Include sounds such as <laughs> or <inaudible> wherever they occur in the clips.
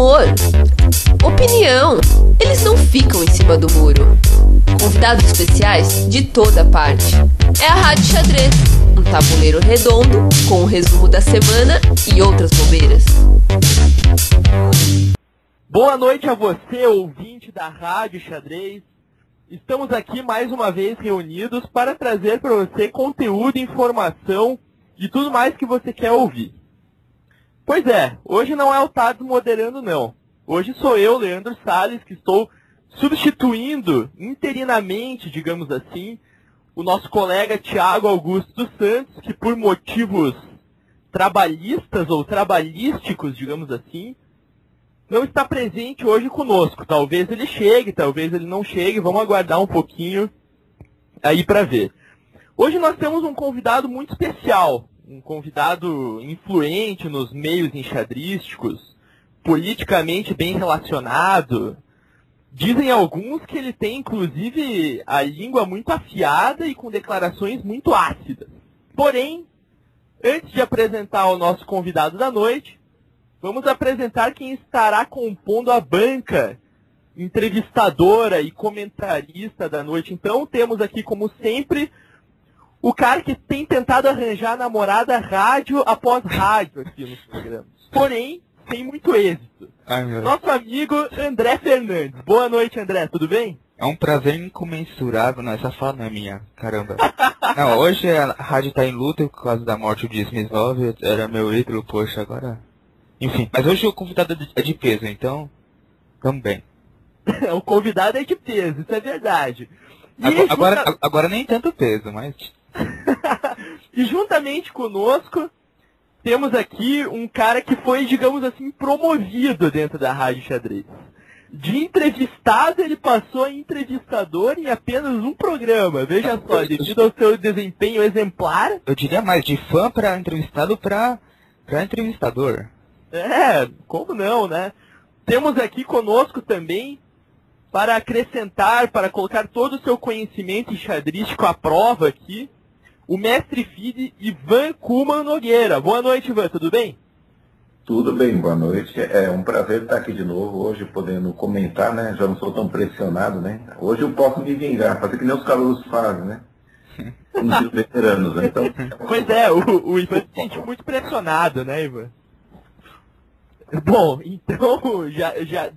humor, opinião. Eles não ficam em cima do muro. Convidados especiais de toda parte. É a Rádio Xadrez, um tabuleiro redondo com o resumo da semana e outras bobeiras. Boa noite a você, ouvinte da Rádio Xadrez. Estamos aqui mais uma vez reunidos para trazer para você conteúdo, informação e tudo mais que você quer ouvir. Pois é, hoje não é o Tados moderando não. Hoje sou eu, Leandro Salles, que estou substituindo interinamente, digamos assim, o nosso colega Tiago Augusto dos Santos, que por motivos trabalhistas ou trabalhísticos, digamos assim, não está presente hoje conosco. Talvez ele chegue, talvez ele não chegue, vamos aguardar um pouquinho aí para ver. Hoje nós temos um convidado muito especial, um convidado influente nos meios enxadrísticos, politicamente bem relacionado. Dizem alguns que ele tem, inclusive, a língua muito afiada e com declarações muito ácidas. Porém, antes de apresentar o nosso convidado da noite, vamos apresentar quem estará compondo a banca entrevistadora e comentarista da noite. Então, temos aqui, como sempre, o cara que tem tentado arranjar namorada rádio após rádio aqui nos programas. Porém, sem muito êxito. Ai, Nosso amigo André Fernandes. Boa noite, André. Tudo bem? É um prazer incomensurável. Não, essa fala não é minha. Caramba. <laughs> Não, hoje a rádio tá em luta por causa da morte de Smith. Era meu ídolo, poxa, agora... Enfim, mas hoje o convidado é de peso, então... Também. <laughs> o convidado é de peso, isso é verdade. Agora, agora, agora nem tanto peso, mas... <laughs> e juntamente conosco, temos aqui um cara que foi, digamos assim, promovido dentro da Rádio Xadrez. De entrevistado, ele passou a entrevistador em apenas um programa. Veja só, devido ao seu desempenho exemplar, Eu diria mais, de fã pra entrevistado pra entrevistador. É, como não, né? Temos aqui conosco também, para acrescentar, para colocar todo o seu conhecimento enxadrístico à prova aqui, o mestre FIDE Ivan Kuman Nogueira. Boa noite, Ivan, tudo bem? Tudo bem, boa noite. É um prazer estar aqui de novo hoje, podendo comentar, né? Já não sou tão pressionado, né? Hoje eu posso me vingar, fazer que nem os calouros fazem, né? Como os veteranos, né? Então, <laughs> Pois é, o, o Ivan se sente muito pressionado, né, Ivan? Bom, então, já, já,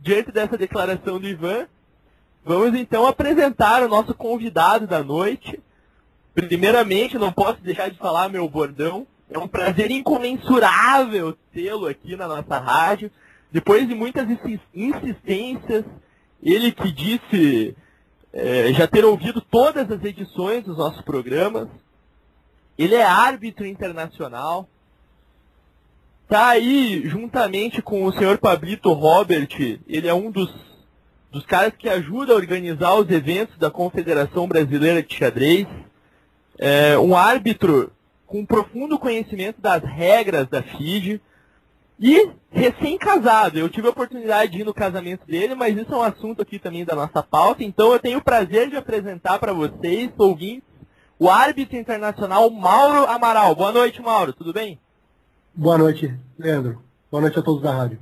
diante dessa declaração do Ivan, vamos então apresentar o nosso convidado da noite. Primeiramente, não posso deixar de falar meu bordão. É um prazer incomensurável tê-lo aqui na nossa rádio. Depois de muitas insis- insistências, ele que disse eh, já ter ouvido todas as edições dos nossos programas. Ele é árbitro internacional. Tá aí juntamente com o senhor Pablito Robert. Ele é um dos, dos caras que ajuda a organizar os eventos da Confederação Brasileira de Xadrez. É um árbitro com profundo conhecimento das regras da FIDE. E recém-casado. Eu tive a oportunidade de ir no casamento dele, mas isso é um assunto aqui também da nossa pauta. Então eu tenho o prazer de apresentar para vocês, ouvintes, o árbitro internacional Mauro Amaral. Boa noite, Mauro. Tudo bem? Boa noite, Leandro. Boa noite a todos da rádio.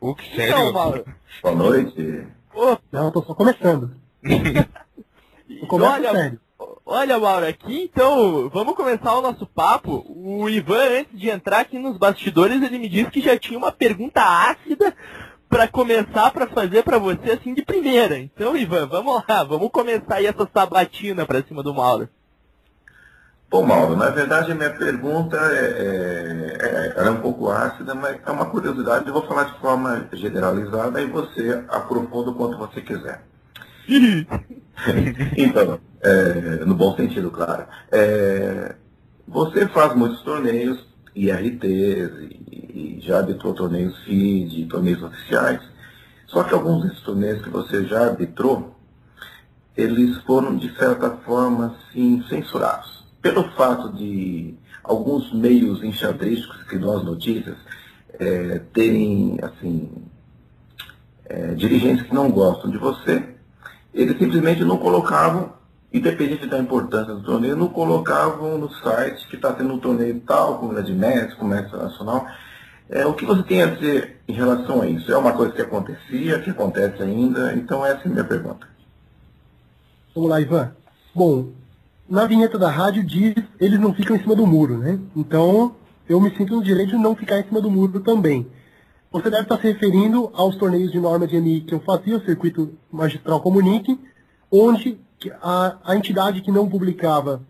O que Então, sério? Mauro. boa noite. Ô, Não, eu tô só começando. <laughs> Começa olha, sério. Olha, Mauro, aqui então, vamos começar o nosso papo. O Ivan, antes de entrar aqui nos bastidores, ele me disse que já tinha uma pergunta ácida para começar para fazer para você assim de primeira. Então, Ivan, vamos lá, vamos começar aí essa sabatina para cima do Mauro. Bom, Mauro, na verdade a minha pergunta é, é, é- ela é um pouco ácida, mas é uma curiosidade. Eu vou falar de forma generalizada e você aprofunda o quanto você quiser. <laughs> Então, é, no bom sentido, claro. É, você faz muitos torneios, IRTs, e, e já arbitrou torneios FIDE, torneios oficiais. Só que alguns desses torneios que você já arbitrou, eles foram, de certa forma, assim, censurados. Pelo fato de alguns meios enxadrísticos que dão as notícias é, terem, assim, é, dirigentes que não gostam de você, eles simplesmente não colocavam, independente da importância do torneio, não colocavam no site que está tendo um torneio tal, com grande mestre, comércio nacional. É, o que você tem a dizer em relação a isso? É uma coisa que acontecia, que acontece ainda? Então essa é a minha pergunta. Vamos lá, Ivan. Bom, na vinheta da rádio diz eles não ficam em cima do muro, né? Então eu me sinto no direito de não ficar em cima do muro também. Você deve estar se referindo aos torneios de norma de MI que eu fazia, o Circuito Magistral Comunique, onde a, a entidade que não publicava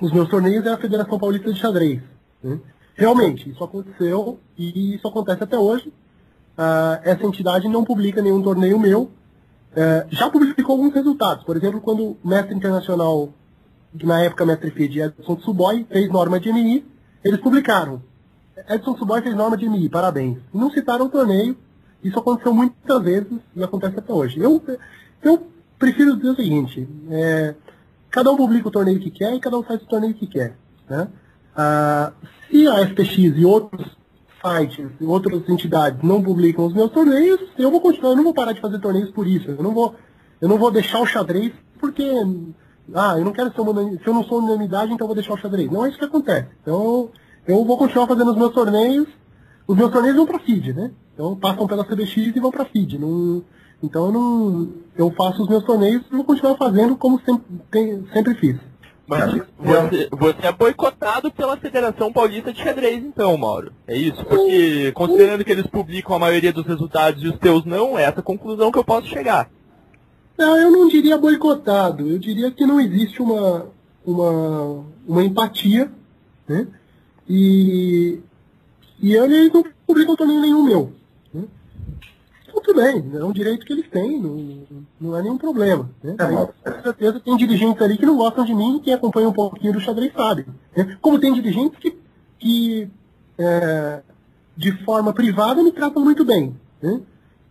os meus torneios era a Federação Paulista de Xadrez. Né? Realmente, isso aconteceu e isso acontece até hoje. Uh, essa entidade não publica nenhum torneio meu. Uh, já publicou alguns resultados. Por exemplo, quando o mestre internacional, na época mestre FID, Edson Suboy, fez norma de MI, eles publicaram. Edson Suboy fez norma de MI, parabéns. E não citaram o torneio. Isso aconteceu muitas vezes e acontece até hoje. Eu, eu prefiro dizer o seguinte: é, cada um publica o torneio que quer e cada um faz o torneio que quer. Né? Ah, se a FPX e outros sites outras entidades não publicam os meus torneios, eu vou continuar, eu não vou parar de fazer torneios por isso. Eu não vou, eu não vou deixar o xadrez porque ah, eu não quero ser uma, se eu não sou unanimidade, então eu vou deixar o xadrez. Não é isso que acontece. Então, eu vou continuar fazendo os meus torneios. Os meus torneios vão para feed, né? Então passam pela CBX e vão para feed. Não, então eu não, eu faço os meus torneios e vou continuar fazendo como sempre, sempre fiz. Mas você, você, é boicotado pela Federação Paulista de Xadrez, então, Mauro. É isso? Porque, considerando que eles publicam a maioria dos resultados e os teus não, é essa conclusão que eu posso chegar. Não, eu não diria boicotado. Eu diria que não existe uma, uma, uma empatia, né? E, e eles não publicam também nenhum meu. Né? Tudo bem, é um direito que eles têm, não, não é nenhum problema. Né? É Aí, com certeza tem dirigentes ali que não gostam de mim e quem acompanha um pouquinho do xadrez sabe. Né? Como tem dirigentes que, que é, de forma privada me tratam muito bem. Né?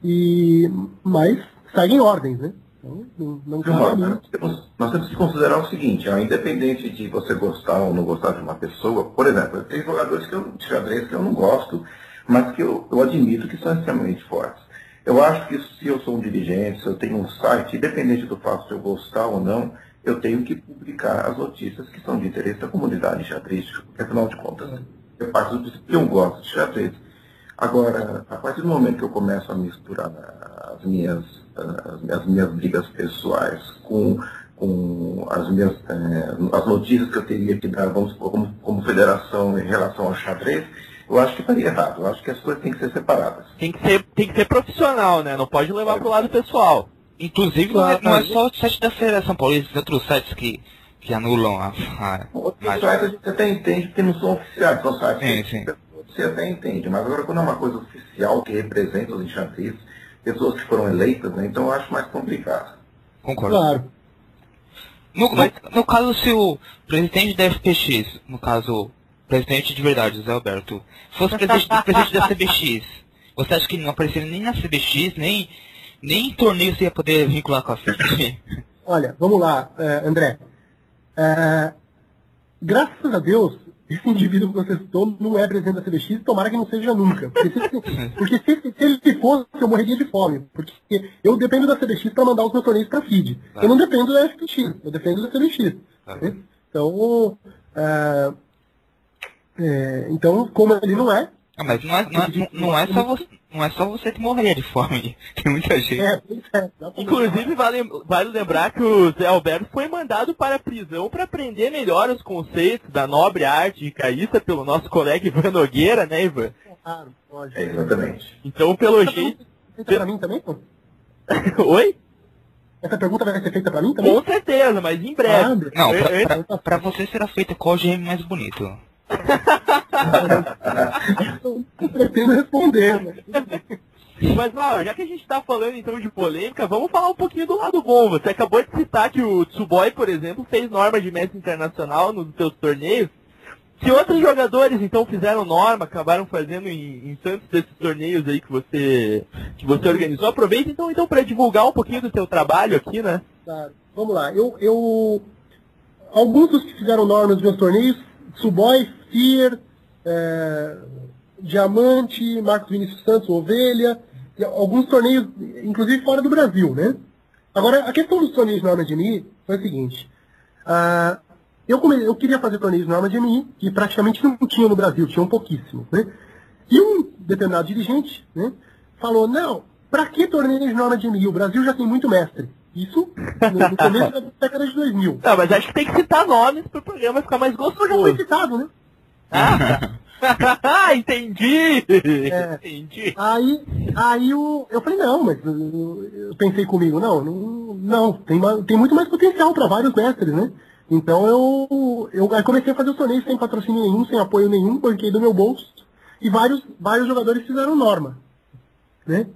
E, mas seguem ordens, né? Então, não, não nós, temos, nós temos que considerar o seguinte, ó, independente de você gostar ou não gostar de uma pessoa, por exemplo, tem jogadores que eu, de xadrez que eu não gosto, mas que eu, eu admito que são extremamente fortes. Eu acho que se eu sou um dirigente, se eu tenho um site, independente do fato de eu gostar ou não, eu tenho que publicar as notícias que são de interesse da comunidade xadrística, porque afinal de contas, eu parto do princípio que eu gosto de xadrez. Agora, a partir do momento que eu começo a misturar as minhas, as, as minhas brigas pessoais com, com as minhas eh, as notícias que eu teria que dar, vamos supor, como, como federação em relação ao xadrez, eu acho que estaria errado. Eu acho que as coisas têm que ser separadas. Tem que ser, tem que ser profissional, né? Não pode levar é. para o lado pessoal. Inclusive, claro, não, é, não é só o site da Federação Paulista, tem outros sites que, que anulam a. a outros sites a gente até entende que não são oficiais, são sites sim, sim você até entende, mas agora quando é uma coisa oficial que representa os enchantistas, pessoas que foram eleitas, né, então eu acho mais complicado. Concordo. Claro. No, no, no, caso, se o presidente da FPX, no caso, presidente de verdade, José Alberto, fosse presidente, presidente da CBX, você acha que não apareceria nem na CBX, nem, nem em torneio você ia poder vincular com a FPX? Olha, vamos lá, uh, André. Uh, graças a Deus, esse indivíduo que você citou não é presidente da CBX, tomara que não seja nunca. Porque se, porque se, se ele fosse, eu morreria de fome. Porque eu dependo da CBX para mandar os meus torneios para feed. Eu não dependo da FPX, eu dependo da CBX. Né? Então, é, é, então, como ele não é. Ah, mas não é, não é, não é só você não é só você que morreria <laughs> de fome. Tem muita gente. É, é, Inclusive, vale, vale lembrar que o Zé Alberto foi mandado para a prisão para aprender melhor os conceitos da nobre arte caísta pelo nosso colega Ivan Nogueira, né, Ivan? Claro, pode. É, exatamente. Então, pelo Essa jeito. Feita para mim também, pô? <laughs> Oi? Essa pergunta vai ser feita para mim também? Com certeza, mas em breve. Ah, não, para você será feita qual GM mais bonito? Eu pretendo responder, né? Mas, ó, já que a gente está falando então de polêmica, vamos falar um pouquinho do lado bom. Você acabou de citar que o Tsuboy, por exemplo, fez norma de mestre internacional nos seus torneios. Que outros jogadores então fizeram norma, acabaram fazendo em, em tantos desses torneios aí que você que você organizou. Aproveita então então para divulgar um pouquinho do seu trabalho aqui, né? Claro. Vamos lá. Eu, eu alguns dos que fizeram norma nos meus torneios Suboy, Fier, é, Diamante, Marcos Vinícius Santos, Ovelha, alguns torneios, inclusive fora do Brasil, né? Agora, a questão dos torneios de MI foi a seguinte. Uh, eu, come, eu queria fazer torneios de MI, que praticamente não tinha no Brasil, tinham pouquíssimos, né? E um determinado dirigente né, falou, não, para que torneio de norma de MI? O Brasil já tem muito mestre. Isso no, começo da década de 2000. Não, mas acho que tem que citar nomes pro programa ficar mais Isso já foi gostoso. citado, né? Ah, <laughs> entendi! É. Entendi. Aí, aí o, eu falei, não, mas uh, eu pensei comigo, não, não, não tem, tem muito mais potencial para vários mestres, né? Então eu, eu comecei a fazer os torneios sem patrocínio nenhum, sem apoio nenhum, banquei do meu bolso, e vários, vários jogadores fizeram norma. Né?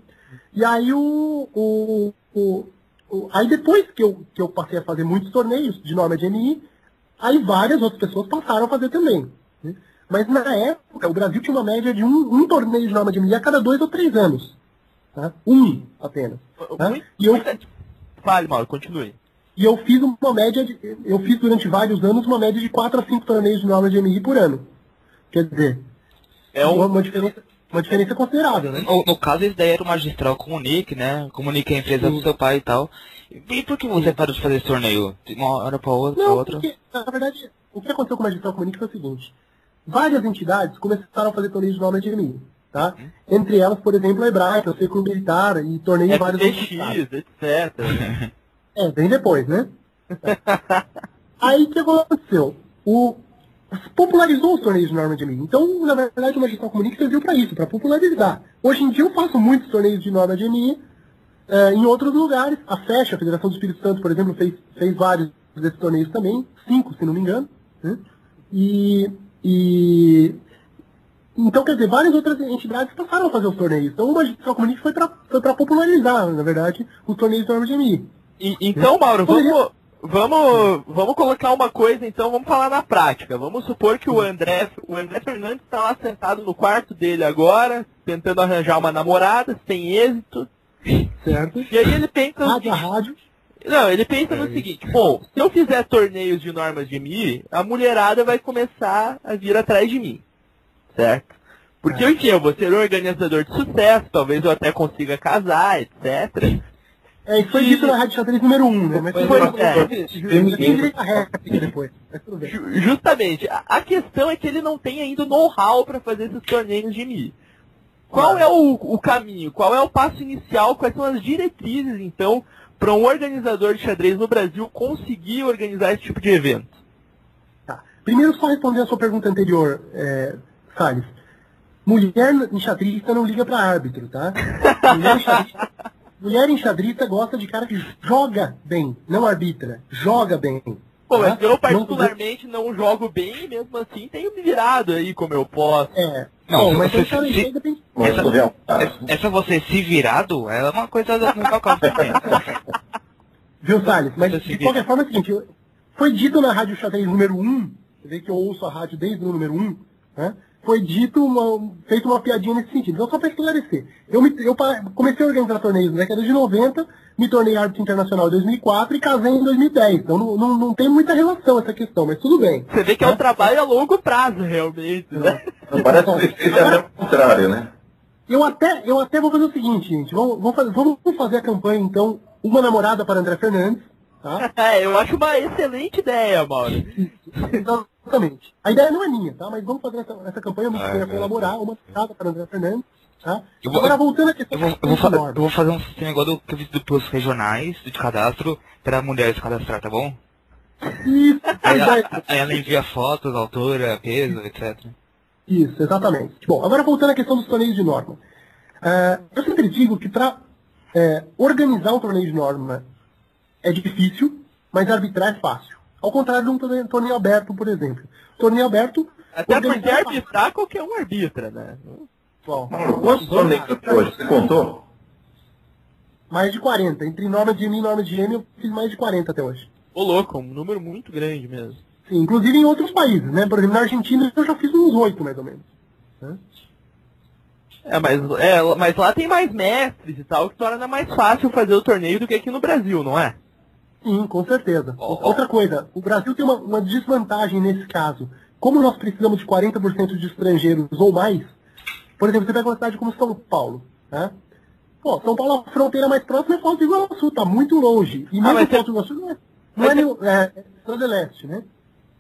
E aí o, o, o, o- Aí depois que eu, que eu passei a fazer muitos torneios de norma de MI, aí várias outras pessoas passaram a fazer também. né? Mas na época, o Brasil tinha uma média de um, um torneio de norma de MI a cada dois ou três anos. Tá? Um apenas. Tá? E, eu, muito- Fale, Mauro, continue. e eu fiz uma média de. Eu fiz durante vários anos uma média de quatro a cinco torneios de norma de MI por ano. Quer dizer, É um. uma diferença, uma diferença considerável, né? No, no caso, esse daí era o magistral comunique, né? Comunique a empresa do seu pai e tal. E por que você parou de fazer esse torneio? De uma hora pra outra, pra Não, outra? porque, na verdade, o que aconteceu com o Magistral Comunique foi o seguinte. Várias entidades começaram a fazer torneios de norma de MI. Tá? Entre elas, por exemplo, a Hebraica, o Círculo Militar e torneios em vários. FTX, etc. É, bem depois, né? <laughs> Aí o que aconteceu? O, popularizou os torneios de norma de MI. Então, na verdade, o Magistral Comunique serviu para isso, para popularizar. Hoje em dia eu faço muitos torneios de norma de MI eh, em outros lugares. A FESH, a Federação do Espírito Santo, por exemplo, fez, fez vários desses torneios também, cinco, se não me engano. né? E, e então, quer dizer, várias outras entidades passaram a fazer os torneios. Então, o Magistral Comunique foi para popularizar, na verdade, os torneios de norma de MI. E- então, Mauro, vamos, vamos, vamos colocar uma coisa, então, vamos falar na prática. Vamos supor que o André, o André Fernandes está lá sentado no quarto dele agora, tentando arranjar uma namorada, sem êxito. Certo? E aí ele pensa no Rádio a rádio. não, ele pensa no seguinte, bom, se eu fizer torneios de normas de MI, a mulherada vai começar a vir atrás de mim. Certo? Porque, enfim, eu vou ser um organizador de sucesso, talvez eu até consiga casar, etc. É, isso foi dito na Rádio Xadrez número 1, um, né? Mas Foi, foi, é. à réplica depois. Mas tudo bem. Ju- Justamente. A, a questão é que ele não tem ainda o know-how para fazer esses torneios de MI. Qual é o, o caminho? Qual é o passo inicial? Quais são as diretrizes, então, para um organizador de xadrez no Brasil conseguir organizar esse tipo de evento? Tá. Primeiro, só responder a sua pergunta anterior, é, Salles. Mulher enxadrista não liga para árbitro, tá? <laughs> Mulher enxadrista, mulher enxadrista gosta de cara que joga bem, não arbitra. Joga bem. Pô, tá? mas eu Não- particularmente não, jogo bem e mesmo assim tenho me virado aí como eu posso. É. Não, Bom, mas você- se- depende. Mas Essa- um caso. Essa você se virado é uma coisa também. Viu, Salles? Mas se de qualquer forma é o seguinte, foi dito na Rádio Xadrez número 1, você vê que eu ouço a rádio desde o número 1, né? Foi dito, uma, feito uma piadinha nesse sentido. Então, só para esclarecer. Eu, me- eu comecei a organizar torneios na década de 90, me tornei árbitro internacional em 2004 e casei em 2010. Então, não, não, não tem muita relação essa questão, mas tudo bem. Você vê que é um trabalho a longo prazo, realmente, né? Não parece que seja até o contrário, né? Eu até, eu até vou fazer o seguinte, gente. Vamos, vamos, fazer, vamos fazer a campanha, então, Uma Namorada para André Fernandes. Tá? <laughs> É, eu acho uma excelente ideia, Mauro. Exatamente. A ideia não é minha, tá? Mas vamos fazer essa, essa campanha, eu me Ah, é. colaborar, uma namorada para André Fernandes. Tá? Eu vou- Agora, voltando à questão Eu vou, eu, vou da fa- norma. eu vou fazer um sistema igual do que eu fiz do- pros regionais de cadastro para mulheres cadastrar, tá bom? Isso, Aí, ela- aí ela envia fotos, altura, peso, etc. Isso, exatamente. Bom, agora voltando à questão dos torneios de norma. É, eu sempre digo que para organizar um torneio de norma é difícil, mas arbitrar é fácil. Ao contrário de um torneio, aberto, por exemplo. Torneio aberto. Até porque é fácil. arbitrar qualquer um arbitra, né? Bom, quantos torneios até hoje? Você contou? mais de 40. Entre norma de M e norma de M, eu fiz mais de 40 até hoje. Ô louco, um número muito grande mesmo. Sim, inclusive em outros países, né? Por exemplo, na Argentina eu já fiz uns 8, mais ou menos. É, mas, é, mas lá tem mais mestres e tal, que torna mais fácil fazer o torneio do que aqui no Brasil, não é? Sim, com certeza. Ó. Outra coisa, o Brasil tem uma, uma desvantagem nesse caso. Como nós precisamos de 40% de estrangeiros ou mais, por exemplo, você pega uma cidade como São Paulo, né? Pô, São Paulo, a fronteira mais próxima é Foz do Iguaçu, tá muito longe. E Ah, mesmo mas Foz do Iguaçu não é, não é, nenhum- é, é Leste, né?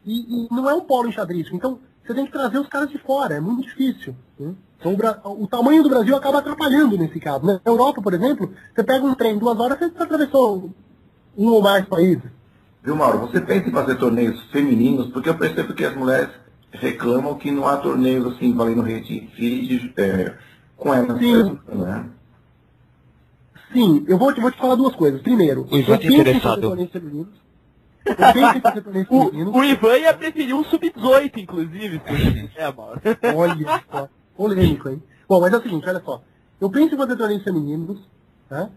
E, e não é um polo enxadrístico. Então, você tem que trazer os caras de fora, é muito difícil. né? Então, o, o tamanho do Brasil acaba atrapalhando nesse caso. né? Na Europa, por exemplo, você pega um trem, duas horas, você atravessou um ou mais países. Viu, Mauro? Você pensa em fazer torneios femininos? Porque eu percebo que as mulheres reclamam que não há torneios assim, valendo rede feed é, com elas. Sim. Né? Sim, eu vou te, vou te falar duas coisas. Primeiro, O Ivan eu penso em fazer interessado. torneios femininos. Eu penso em fazer torneios femininos. <laughs> O, o Ivan ia preferir um sub-18, inclusive. Se é, Mauro. <laughs> Olha só, polêmico, hein? Bom, mas é o seguinte, olha só. Eu penso em fazer torneios femininos, tá?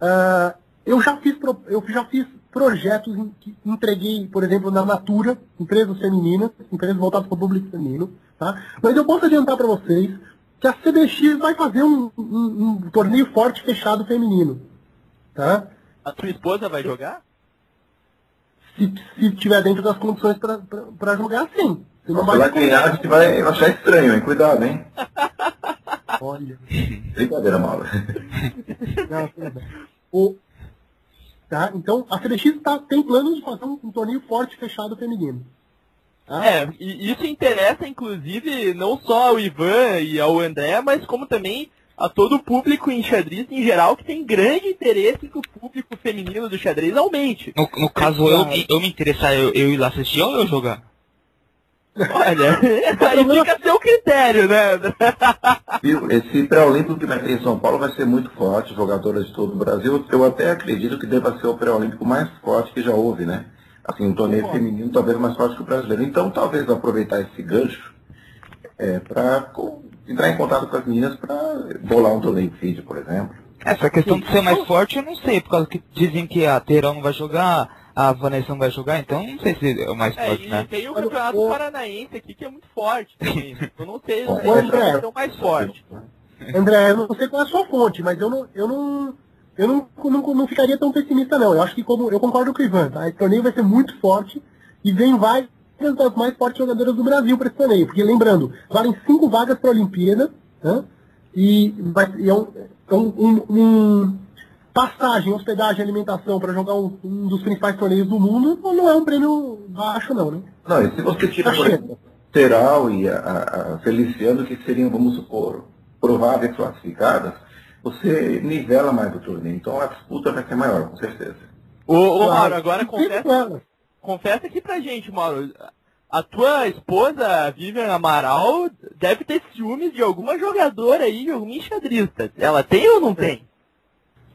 Ah, eu já fiz pro- eu já fiz projetos em que entreguei, por exemplo, na Natura, empresas femininas, empresas voltadas para o público feminino, tá? Mas eu posso adiantar para vocês que a CBX vai fazer um, um- um torneio forte fechado feminino, tá? A sua esposa vai jogar? Se, se tiver dentro das condições para jogar, sim. Você não Você vai ganhar, a gente vai achar estranho, hein? Cuidado, hein? Olha. Brincadeira, Mauro. Não, tudo bem. <laughs> O, tá? Então, a CBX tá, tem planos de fazer um, um torneio forte fechado feminino. Tá? É, e isso interessa, inclusive, não só ao Ivan e ao André, mas como também a todo o público em xadrez em geral, que tem grande interesse que o público feminino do xadrez aumente. No, no caso, eu, me- eu me interessar, eu, eu ir lá assistir ou eu jogar? Olha, <laughs> aí fica a seu critério, né? Esse pré-olímpico que vai ter em São Paulo vai ser muito forte, jogadoras de todo o Brasil. Eu até acredito que deva ser o pré-olímpico mais forte que já houve, né? Assim, um torneio feminino talvez mais forte que o brasileiro. Então, talvez aproveitar esse gancho é, para entrar em contato com as meninas para bolar um torneio feed, por exemplo. Essa questão de ser mais forte, eu não sei, por causa que dizem que a Teirão não vai jogar, a Vanessa não vai jogar, então não sei se é o mais É, forte, e né? tem o campeonato o- paranaense aqui que é muito forte também. Eu não sei se é o mais forte. <laughs> André, eu não sei qual é a sua fonte, mas eu não, eu não, eu não, não, não ficaria tão pessimista não. Eu acho que como eu concordo com o Ivan, tá? Esse torneio vai ser muito forte e vem várias das mais fortes jogadoras do Brasil para esse torneio. Porque lembrando, valem cinco vagas para a Olimpíada, tá? E, vai, e é um, é um, um- um passagem, hospedagem, alimentação para jogar um, um dos principais torneios do mundo não é um prêmio baixo não, né? Não, e se você tira, por Achei. exemplo, Teral e a, a- a Feliciano, que seriam, vamos supor, prováveis classificadas, você nivela mais o torneio. Então a disputa vai ser maior, com certeza. Ô, ô. Mauro, agora confessa, confessa aqui pra gente, Mauro. A tua esposa, a Vivian Amaral, deve ter ciúmes de alguma jogadora aí, de alguma enxadrista. Ela tem ou não tem?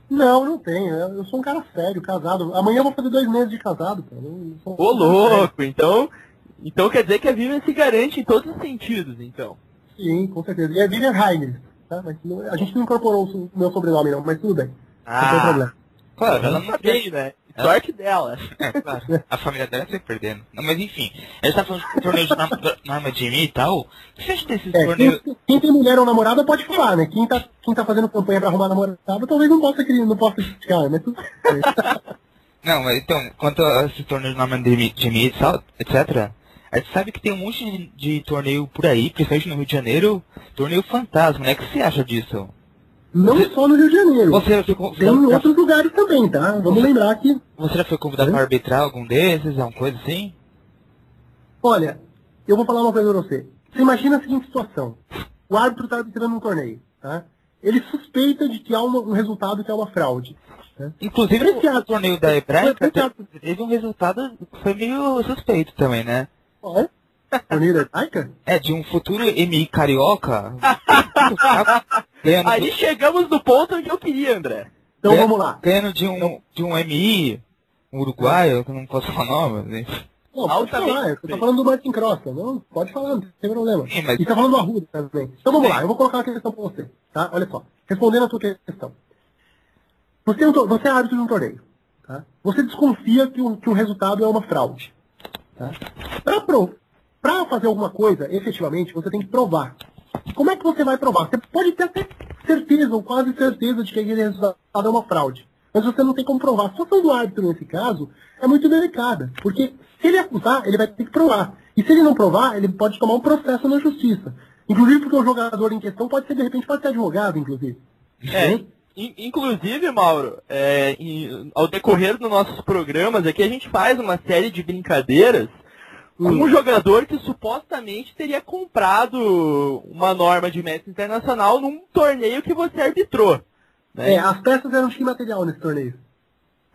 Não, não tenho. Eu eu sou um cara sério, casado. Amanhã eu vou fazer dois meses de casado, cara. Ô louco, então. Então quer dizer que a Vivian se garante em todos os sentidos, então. Sim, com certeza. E é Vivian Heiner, tá? Mas não- a gente não incorporou o meu sobrenome, não, mas tudo bem. Não tem problema. Claro, ela não bem, né? Sorte dela. É, claro. A família dela é sempre perdendo. Não, mas enfim, a gente tá falando de arma de mim e tal. O que você acha desses É, torneios? quem, quem tem mulher ou namorada pode falar, né? Quem tá, quem tá fazendo campanha pra arrumar namorada talvez não possa, não possa criticar, bem. <laughs> Não, mas então, quanto a esse torneio de mim e tal, etc. A gente sabe que tem um monte de, de torneio por aí, principalmente no Rio de Janeiro, torneio fantasma, né? O que você acha disso? Não só no Rio de Janeiro. Você foi, Tem convidado em pra- outros lugares também, tá? Vamos lembrar que você já foi convidado Hã? para arbitrar algum desses, alguma coisa assim? Olha, eu vou falar uma coisa pra você. Você imagina a seguinte situação. O árbitro está arbitrando um torneio, tá? Ele suspeita de que há uma- um resultado que é uma fraude. Tá? Inclusive, Esse o torneio da Hebraica teve um resultado que foi meio suspeito também, né? É? Torneio? É, de um futuro MI carioca. <laughs> ganhando, Aí chegamos no ponto onde eu queria, André. Então É. vamos lá. ganhando de um, de um MI, um uruguaio, que eu não posso falar o nome. né? Não, pode Altamente falar, eu tô suspeito. falando do Martin Cross, não? Pode falar, não tem problema. Sim, mas- E tá falando do Arruda também. Então vamos lá, eu vou colocar uma questão pra você, tá? Olha só, respondendo a tua questão. Você é, um você é árbitro de um torneio, tá? Você desconfia que o, que o resultado é uma fraude, tá? Pra, pro, pra fazer alguma coisa, efetivamente, você tem que provar. Como é que você vai provar? Você pode ter até certeza, ou quase certeza, de que aquele resultado é uma fraude. Mas você não tem como provar. A situação do árbitro, nesse caso, é muito delicada. Porque se ele acusar, ele vai ter que provar. E se ele não provar, ele pode tomar um processo na justiça. Inclusive porque o jogador em questão pode ser, de repente, pode ser advogado, inclusive. É, in- inclusive, Mauro, é, em- ao decorrer dos nossos programas aqui, a gente faz uma série de brincadeiras com um jogador que supostamente teria comprado uma norma de mestre internacional num torneio que você arbitrou. Né? É, as peças eram de material nesse torneio.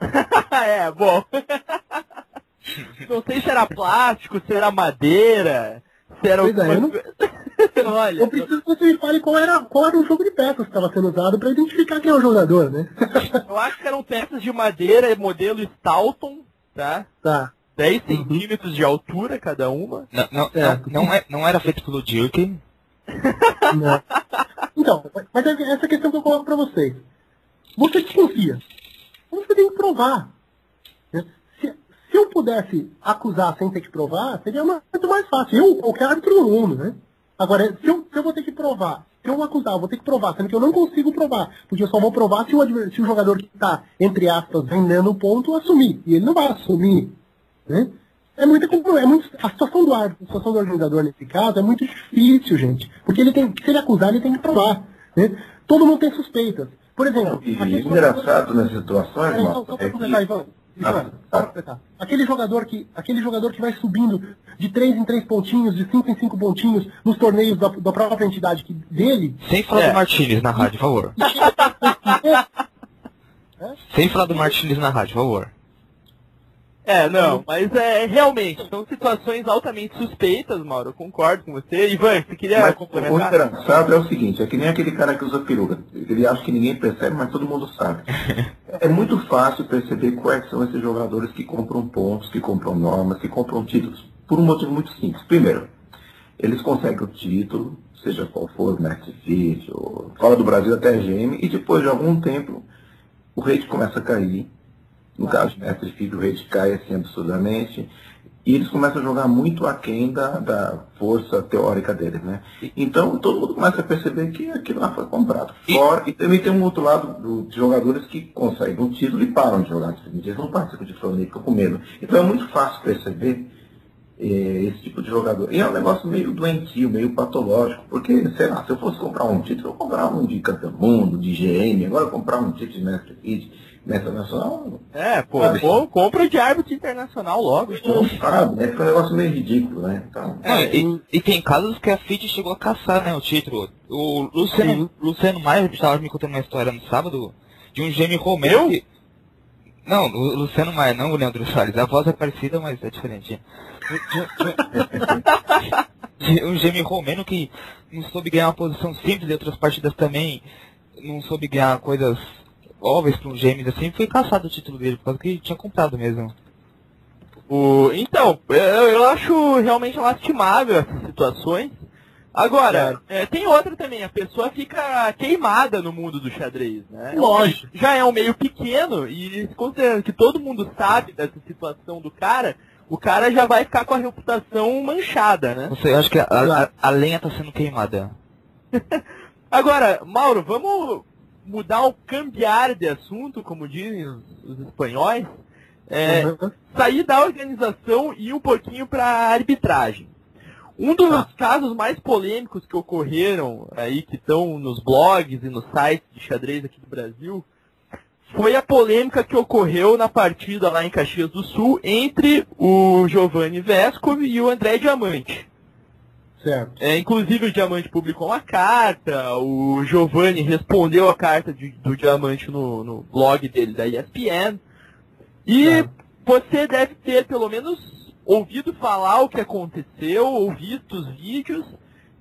<laughs> é, bom. <laughs> não sei se era plástico, se era madeira, se era Pois é, eu não- <laughs> Olha, Eu preciso que você me fale qual era, qual era o jogo de peças que estava sendo usado para identificar quem é o jogador, né? eu acho que eram peças de madeira, modelo Stalton, tá? tá. 10 centímetros de altura cada uma. Não, não, É. não, não, é, não era feito pelo Dirk. <laughs> Não. Então, mas é essa questão que eu coloco para vocês. Você desconfia. Você tem que provar. né? Se, se eu pudesse acusar sem ter que provar, seria uma- muito mais fácil. Eu, qualquer árbitro do mundo, né? Agora, se eu, se eu vou ter que provar, se eu acusar, eu vou ter que provar, sendo que eu não consigo provar, porque eu só vou provar se o, se o jogador que está, entre aspas, vendendo o ponto assumir. E ele não vai assumir. Né? É muito, é muito, a situação do árbitro, a situação do organizador nesse caso é muito difícil, gente. Porque ele tem, se ele acusar, ele tem que provar. Né? Todo mundo tem suspeitas. Por exemplo, E aquele engraçado nessas situações, só, Marcos, só é que... Ivan. Ah, tá. Aquele jogador que, aquele jogador que vai subindo de 3 em 3 pontinhos, de 5 em 5 pontinhos, nos torneios da, da própria entidade que, dele, Sem falar É. do Martinez na rádio, por favor. <laughs> Sem falar do Martinez na rádio, por favor. É, não, mas é realmente, são situações altamente suspeitas, Mauro, eu concordo com você. Ivan, você queria Mas o complementar? engraçado é o seguinte, é que nem aquele cara que usa peruca. Ele acha que ninguém percebe, mas todo mundo sabe. <laughs> É muito fácil perceber quais são esses jogadores que compram pontos, que compram normas, que compram títulos. Por um motivo muito simples. Primeiro, eles conseguem o título, seja qual for, Mestre Vídeo, fora do Brasil até GM, e depois de algum tempo o rate começa a cair. No caso de Mestre Filho, o rate cai assim absurdamente. E eles começam a jogar muito aquém da, da força teórica deles, né? Então todo mundo começa a perceber que aquilo lá foi comprado. Fora, e também tem um outro lado do- de jogadores que conseguem um título e param de jogar. Eles não participam de torneio, ficam com medo. Então é muito fácil perceber eh, esse tipo de jogador. E é um negócio meio doentio, meio patológico, porque, sei lá, se eu fosse comprar um título, eu comprava um de campeão do mundo, de GM, agora comprar um título de Mestre Feed, Mestre Nacional, É, pô, Sabe? pô, compra de árbitro internacional logo. então. não sabe, né? Fica um negócio meio ridículo, né? Então, É, e, e tem casos que a FIT chegou a caçar, né, o título. O Luciano, Luciano Maia estava me contando uma história no sábado de um gêmeo romeno Eu? que... Não, o Luciano Maia, não o Leandro Salles. A voz é parecida, mas é diferente. De- de- de um gêmeo romeno que não soube ganhar uma posição simples em outras partidas também, não soube ganhar coisas óbvias para um gêmeo assim, foi caçado o título dele, por causa que tinha comprado mesmo. O, então, eu, eu acho realmente lastimável essas situações. Agora, é, tem outra também, a pessoa fica queimada no mundo do xadrez, né? Lógico. Já é um meio pequeno e considerando que todo mundo sabe dessa situação do cara, o cara já vai ficar com a reputação manchada, né? Você, eu acho que a, a, a lenha tá sendo queimada. <laughs> Agora, Mauro, vamos mudar o cambiar de assunto, como dizem os, os espanhóis. É, Uhum. sair da organização e ir um pouquinho para a arbitragem. Um dos Tá. casos mais polêmicos que ocorreram aí, que estão nos blogs e nos sites de xadrez aqui do Brasil, foi a polêmica que ocorreu na partida lá em Caxias do Sul entre o Giovanni Vescov e o André Diamante. Certo. É, inclusive o Diamante publicou uma carta, o Giovanni respondeu a carta de- do Diamante no, no blog dele da ESPN. E Tá. você deve ter pelo menos ouvido falar o que aconteceu, ou visto os vídeos.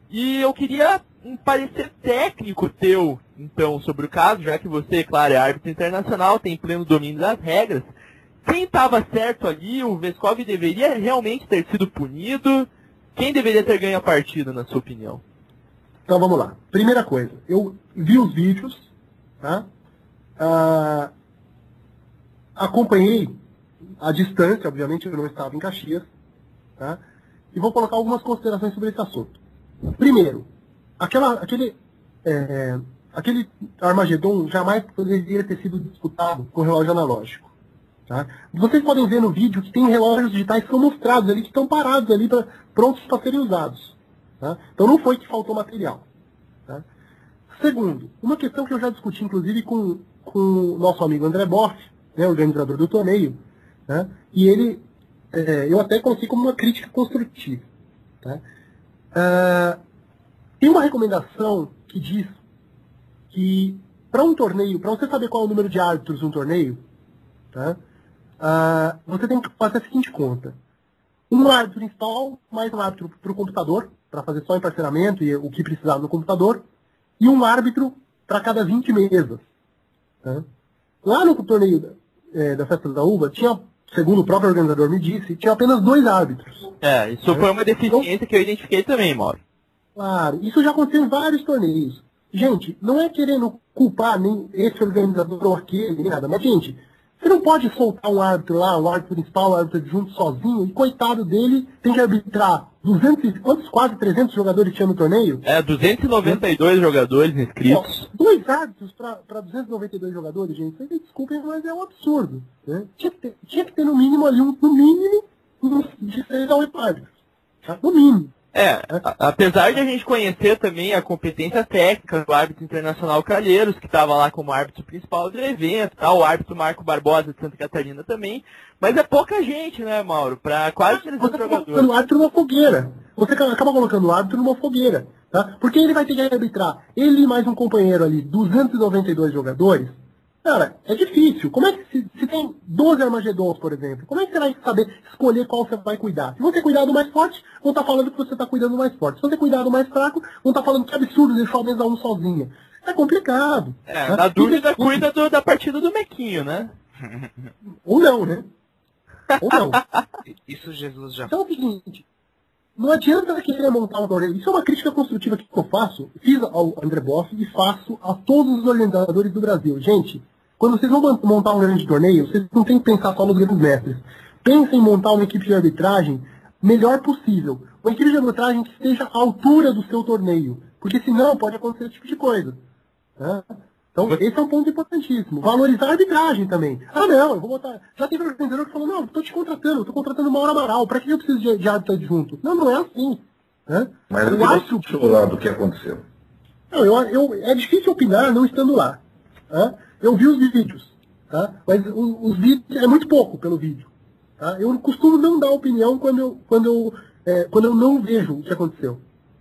E eu queria um parecer técnico teu, então, sobre o caso, já que você, claro, é árbitro internacional, tem pleno domínio das regras. Quem estava certo ali, o Vescov deveria realmente ter sido punido? Quem deveria ter ganho a partida, na sua opinião? Então vamos lá. Primeira coisa, eu vi os vídeos, tá? Ah, acompanhei a distância, obviamente eu não estava em Caxias, tá? E vou colocar algumas considerações sobre esse assunto. Primeiro, aquela, aquele, é, aquele Armagedon jamais poderia ter sido disputado com relógio analógico. Tá? Vocês podem ver no vídeo que tem relógios digitais que estão mostrados ali, que estão parados ali, pra, prontos para serem usados. Tá? Então não foi que faltou material. Tá? Segundo, uma questão que eu já discuti, inclusive, com, com o nosso amigo André Boff, né, organizador do torneio, né, e ele é, eu até coloquei como uma crítica construtiva. Tá? Ah, tem uma recomendação que diz que para um torneio, para você saber qual é o número de árbitros um torneio, tá? Ah, você tem que fazer a seguinte conta. Um árbitro principal, mais um árbitro para o computador, para fazer só emparceramento e o que precisar no computador, e um árbitro para cada 20 mesas. Tá? Lá no torneio é, da Festa da Uva, tinha, segundo o próprio organizador me disse, tinha apenas dois árbitros. É, isso foi uma deficiência que eu identifiquei também, Mauro. Claro, isso já aconteceu em vários torneios. Gente, não é querendo culpar nem esse organizador ou aquele, nem nada, mas, gente, você não pode soltar um árbitro lá, um árbitro principal, um árbitro junto sozinho, e coitado dele tem que arbitrar 200, e- quantos, quase 300 jogadores tinha no torneio? É, 292 jogadores inscritos. Ó, dois árbitros para 292 jogadores, gente, vocês desculpem, mas é um absurdo. Né? Tinha, que ter, tinha que ter no mínimo ali, um, no mínimo, uns de 6 a 8 árbitros. tá? No mínimo. É, apesar de a gente conhecer também a competência técnica do árbitro internacional Calheiros, que estava lá como árbitro principal do evento, tá? o árbitro Marco Barbosa de Santa Catarina também, mas é pouca gente, né, Mauro, para quase 300 Você acaba jogadores. colocando o árbitro numa fogueira. Você acaba acaba colocando o árbitro numa fogueira. Tá? Porque ele vai ter que arbitrar. Ele e mais um companheiro ali, 292 jogadores. Cara, é difícil. Como é que se, se tem 12 Armagedons, por exemplo, como é que você vai saber escolher qual você vai cuidar? Se você cuidar do mais forte, vão estar falando que você está cuidando do mais forte. Se você cuidar do mais fraco, vão estar falando que é absurdo deixar a mesa um sozinha. É complicado. É, tá? na dúvida, E- cuida do- da partida do Mequinho, né? <laughs> Ou não, né? Ou não. <laughs> Isso Jesus já Então é o seguinte, não adianta querer montar um torneio. Isso é uma crítica construtiva que eu faço, fiz ao André Boff e faço a todos os organizadores do Brasil. Gente, quando vocês vão montar um grande torneio, vocês não tem que pensar só nos grandes mestres. Pensem em montar uma equipe de arbitragem melhor possível. Uma equipe de arbitragem que esteja à altura do seu torneio. Porque senão pode acontecer esse tipo de coisa. né? Então, esse é um ponto importantíssimo. Valorizar a arbitragem também. Ah, não, eu vou botar. Já teve organizador que falou: não, estou te contratando, estou contratando uma hora Amaral, para que eu preciso de, de árbitro adjunto? Não, não é assim. Né? Mas eu que acho lá do que aconteceu? não, eu, eu, é difícil opinar não estando lá. tá? Eu vi os vídeos, tá? mas o- os vídeos é muito pouco pelo vídeo. Tá? Eu costumo não dar opinião quando eu, quando eu, é, quando eu não vejo o que aconteceu.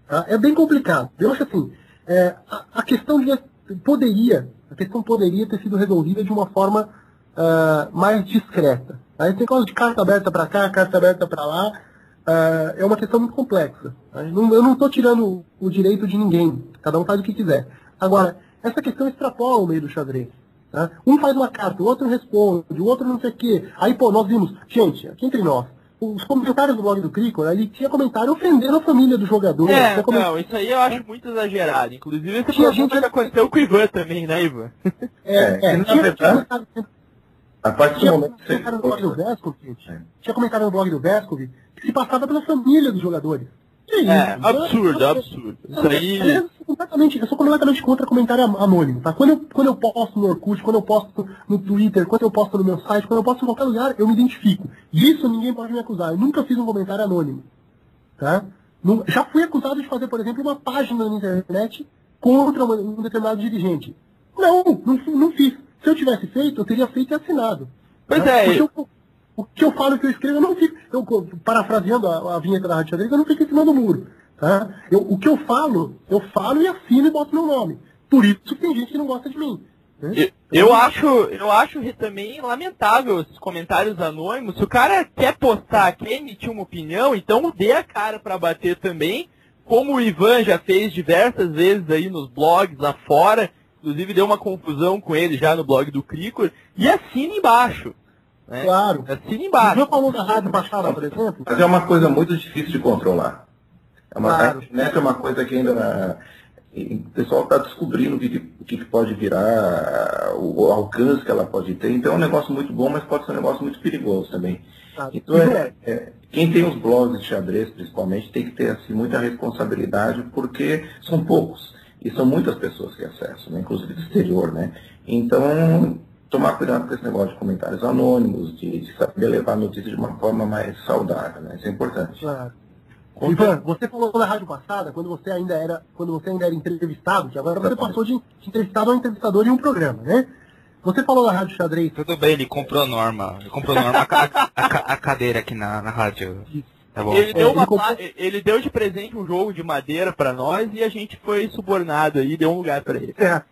tá? É bem complicado. Eu acho assim, é, a, a questão de poderia, a questão poderia ter sido resolvida de uma forma ah, mais discreta. Tá? Esse negócio de carta aberta para cá, carta aberta para lá, ah, é uma questão muito complexa. tá? Eu não estou tirando o direito de ninguém. Cada um faz o que quiser. Agora, essa questão extrapola o meio do xadrez. Tá? Um faz uma carta, o outro responde, o outro não sei o quê. Aí, pô, nós vimos, gente, aqui entre nós, os comentários do blog do Cricor, ali tinha comentário ofendendo a família do jogador. É, não, isso aí eu acho muito exagerado. Inclusive, esse Tinha gente- que aconteceu com o Ivan também, né, Ivan? É, É, é, tinha, verdade- tinha comentário, A partir do tinha momento que você comentário no blog do Vescov, gente. É. Tinha comentário no blog do Vescov que se passava pela família dos jogadores. Isso? É, Isso absurdo, é- absurdo. Isso aí. Eu sou completamente, eu sou completamente contra comentário anônimo, tá? Quando eu, quando eu posto no Orkut, quando eu posto no Twitter, quando eu posto no meu site, quando eu posto em qualquer lugar, eu me identifico. Disso ninguém pode me acusar. Eu nunca fiz um comentário anônimo, tá? Já fui acusado de fazer, por exemplo, uma página na internet contra um determinado dirigente. Não, não, não fiz. Se eu tivesse feito, eu teria feito e assinado. Pois tá? é, eu- o que eu falo, que eu escrevo, eu não fico. Eu, parafraseando a, a vinheta da Rádio Xadrez, eu não fico em cima do muro. Tá? Eu, o que eu falo, eu falo e assino e boto meu nome. Por isso tem gente que não gosta de mim. né? Eu, eu acho, eu acho também lamentável esses comentários anônimos. Se o cara quer postar, quer emitir uma opinião, então dê a cara pra bater também, como o Ivan já fez diversas vezes aí nos blogs lá fora, inclusive deu uma confusão com ele já no blog do Cricor, e assina embaixo. Né? Claro. Assina O embaixo. meu falou da Rádio Baixada, por exemplo, Mas é uma coisa muito difícil de controlar. É uma, Claro. A internet é uma coisa que ainda. O pessoal está descobrindo o que, que- o que que pode virar, o, o alcance que ela pode ter. Então é um negócio muito bom, mas pode ser um negócio muito perigoso também. tá? Então, é, é, quem tem os blogs de xadrez, principalmente, tem que ter assim, muita responsabilidade, porque são poucos. E são muitas pessoas que acessam, né? inclusive do exterior. Né? Então, tomar cuidado com esse negócio de comentários anônimos, de, de saber levar a notícia de uma forma mais saudável. Né? Isso é importante. Claro. Ivan, você falou na rádio passada, quando você ainda era, quando você ainda era entrevistado, que agora você passou de entrevistado a entrevistador em um programa, né? você falou da Rádio Xadrez. Tudo bem, ele comprou norma. Ele comprou norma a, a- a- a cadeira aqui na, na rádio. Tá bom. Ele, deu ele uma comprou- ele deu de presente um jogo de madeira pra nós e a gente foi subornado aí, deu um lugar pra ele. É.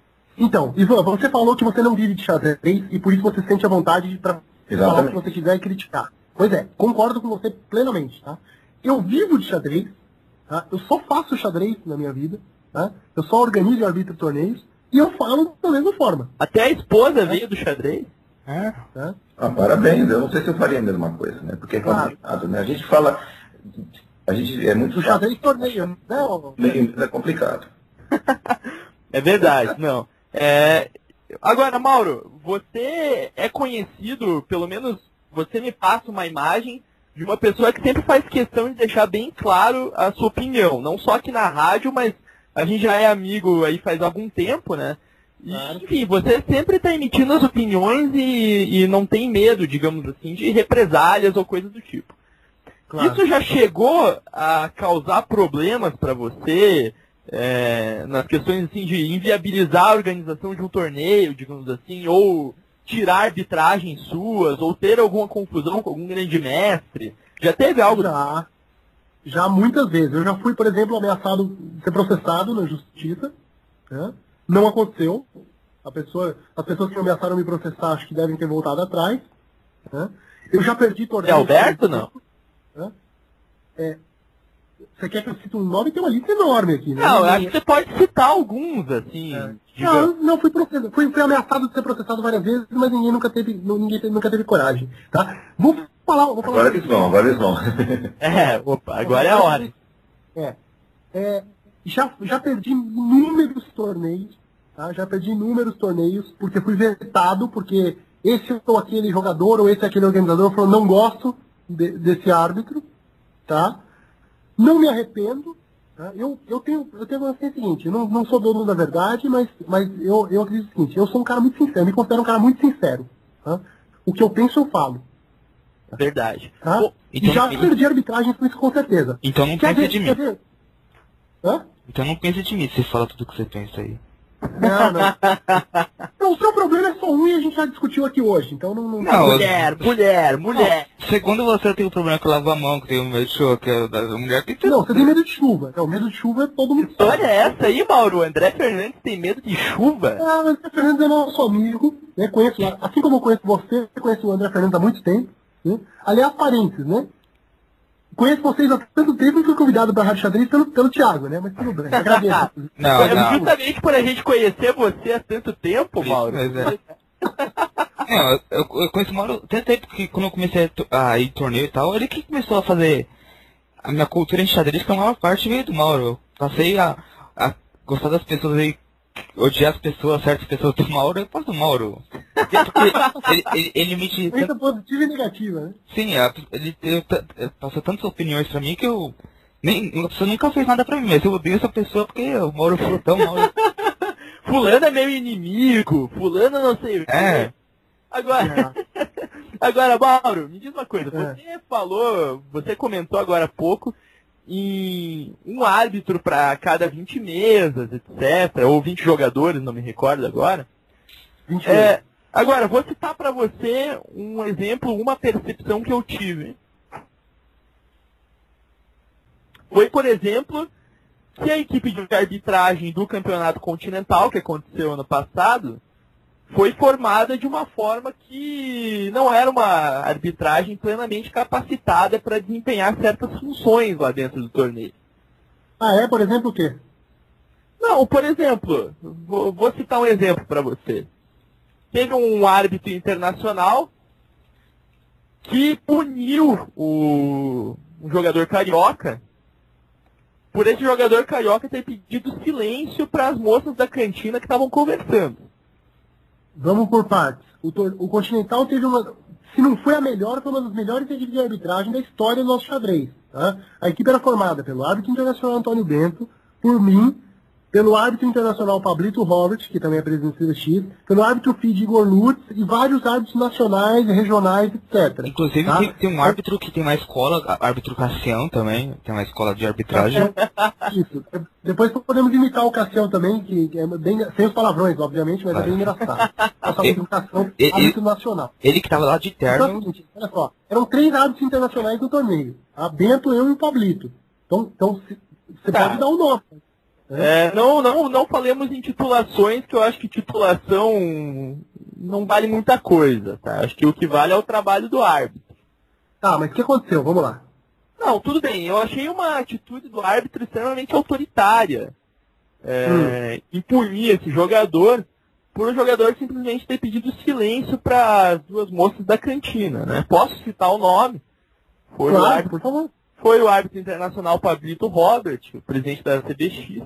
Então, Ivan, você falou que você não vive de xadrez e por isso você sente a vontade para falar o que você quiser e criticar. Pois é, concordo com você plenamente, tá? Eu vivo de xadrez, tá? Eu só faço xadrez na minha vida, tá? Eu só organizo e arbitro torneios e eu falo da mesma forma, Até a esposa veio do xadrez. É? tá? Ah, parabéns, eu não sei se eu faria a mesma coisa, né? Porque é Claro. complicado, né? A gente fala. A gente é muito O xadrez torneio, né? é complicado. <laughs> É verdade, não. É... Agora, Mauro, você é conhecido, pelo menos você me passa uma imagem de uma pessoa que sempre faz questão de deixar bem claro a sua opinião. Não só aqui na rádio, mas a gente já é amigo aí faz algum tempo, né? E, Claro. Enfim, você sempre está emitindo as opiniões e, e não tem medo, digamos assim, de represálias ou coisas do tipo. Claro. Isso já chegou a causar problemas para você é, nas questões assim, de inviabilizar a organização de um torneio, digamos assim, ou tirar arbitragens suas, ou ter alguma confusão com algum grande mestre? Já teve algo Já, já muitas vezes. Eu já fui, por exemplo, ameaçado de ser processado na justiça. né? Não aconteceu. A pessoa, as pessoas que ameaçaram me processar acho que devem ter voltado atrás. né? Eu já perdi É torneios. Alberto não? Hã? É, você quer que eu cite um nome? Tem uma lista enorme aqui. Né? Não, eu acho que você pode citar alguns, assim. É. Não, não fui, processado, fui, fui ameaçado de ser processado várias vezes, mas ninguém nunca teve, ninguém teve- nunca teve coragem. Tá? Vou falar, vou falar. Agora eles vão, agora eles vão. <laughs> É, opa, agora é a hora. É. É, já, já perdi inúmeros torneios, tá? Já perdi inúmeros torneios porque fui vetado, porque esse ou aquele jogador ou esse ou aquele organizador falou não gosto de- desse árbitro, tá? Não me arrependo. Tá? Eu, eu tenho eu tenho a o seguinte, eu não, não sou dono da verdade, mas, mas eu, eu acredito o seguinte, eu sou um cara muito sincero, me considero um cara muito sincero. Tá? O que eu penso eu falo. Verdade. Tá? Pô, Então- e já perdi arbitragem com isso com certeza. Então não Quer pensa ver, de mim. ver? Então não pensa de mim se você fala tudo que você pensa aí. Não, não. <laughs> Não, o seu problema é só um e a gente já discutiu aqui hoje, então não... não, Não, mulher, mulher, mulher. Segundo você, eu tenho problema que eu lavo a mão, que tem o meu show, que é da mulher que tem. Não, você tem medo de chuva. Não, medo de chuva é todo mundo. Olha essa aí, Mauro. André Fernandes tem medo de chuva? Ah, mas o André Fernandes é nosso amigo, né? Conheço, assim como eu conheço você, eu conheço o André Fernandes há muito tempo. Né? Aliás, parentes, né? Conheço vocês há tanto tempo que fui convidado para a Rádio Xadrez pelo, pelo Thiago, né? Mas tudo bem, agradeço. <laughs> Não, É não. Justamente por a gente conhecer você há tanto tempo, Mauro. mas é. Não, eu, eu- eu conheço o Mauro tanto tempo que quando eu comecei a ir torneio e tal, ele que começou a fazer a minha cultura em xadrez, que a maior parte veio do Mauro. Eu passei a, a gostar das pessoas aí, odiar as pessoas, certas pessoas do Mauro, eu do Mauro. Porque ele, ele, ele me diz- Pensa positiva e negativa, né? Sim, a- ele teve ta- passou tantas opiniões pra mim que eu. Nem, a pessoa nunca fez nada pra mim, mas eu odeio essa pessoa porque o Mauro falou tão mal. <laughs> Fulano é meu inimigo. Fulano não sei o quê. É. Agora, <laughs> agora, Mauro, me diz uma coisa. É. Você falou, você comentou agora há pouco em um árbitro para cada 20 mesas, etc. Ou 20 jogadores, não me recordo agora. 20 É, agora, vou citar para você um exemplo, uma percepção que eu tive. Foi, por exemplo, que a equipe de arbitragem do Campeonato Continental, que aconteceu ano passado, foi formada de uma forma que não era uma arbitragem plenamente capacitada para desempenhar certas funções lá dentro do torneio. Ah, é? Por exemplo, o quê? Não, por exemplo, vou, vou citar um exemplo para você. Teve um árbitro internacional que puniu o um jogador carioca por esse jogador carioca ter pedido silêncio para as moças da cantina que estavam conversando. Vamos por partes. O, o Continental teve uma. Se não foi a melhor, foi uma das melhores equipes de arbitragem da história do nosso xadrez. Tá? A equipe era formada pelo árbitro internacional Antônio Bento, por mim, pelo árbitro internacional Pablito Robert, que também é presidente do CBX, pelo árbitro FID Igor Lutz e vários árbitros nacionais, regionais, etc. Inclusive tá? tem, tem um árbitro que tem uma escola, árbitro Cassião também, tem uma escola de arbitragem. Isso. Depois podemos imitar o Cassião também, que é bem, sem os palavrões, obviamente, mas é bem engraçado. Nossa <laughs> E- educação árbitro nacional. Ele que tava lá de Então é o terno, seguinte, olha só, eram três árbitros internacionais no torneio. A Bento, eu e o Pablito. Então, então você Tá. pode dar o nome. É, não, não, não falemos em titulações, que eu acho que titulação não vale muita coisa, tá? Acho que o que vale é o trabalho do árbitro. Tá, mas o que aconteceu? Vamos lá. Não, tudo bem. Eu achei uma atitude do árbitro extremamente autoritária. É, Impunir esse jogador por o jogador simplesmente ter pedido silêncio para as duas moças da cantina, né? Posso citar o nome? Foi o Claro, árbitro por favor. Foi o árbitro internacional Pablito Robert, o presidente da CBX.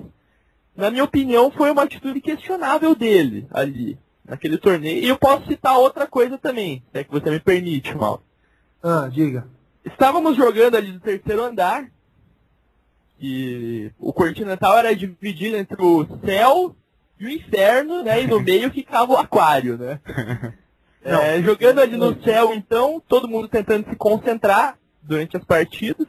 Na minha opinião, foi uma atitude questionável dele ali, naquele torneio. E eu posso citar outra coisa também, se é que você me permite, Mal. Ah, diga. Estávamos jogando ali no terceiro andar, e o Continental era dividido entre o céu e o inferno, né? E no <laughs> meio ficava o aquário, né? <laughs> É, jogando ali no céu, então, todo mundo tentando se concentrar durante as partidas.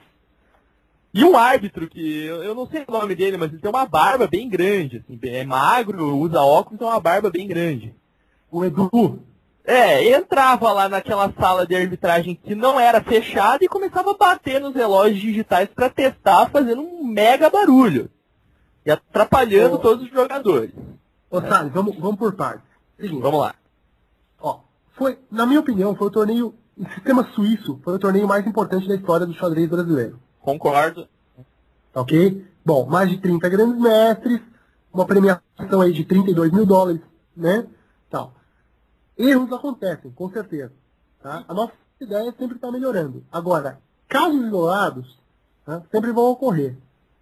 E um árbitro, que eu não sei o nome dele, mas ele tem uma barba bem grande, assim, é magro, usa óculos tem uma barba bem grande. O Edu. É, entrava lá naquela sala de arbitragem que não era fechada e começava a bater nos relógios digitais para testar, fazendo um mega barulho. E atrapalhando Ô. todos os jogadores. Ô, Salles, vamos, vamos por partes. Seguinte, Vamos lá. ó, foi, na minha opinião, foi o torneio, o sistema suíço foi o torneio mais importante da história do xadrez brasileiro. Concordo. Tá ok? Bom, mais de 30 grandes mestres, uma premiação aí de 32 mil dólares, né? Tal. Erros acontecem, com certeza. Tá? A nossa ideia é sempre estar melhorando. Agora, casos isolados tá? sempre vão ocorrer.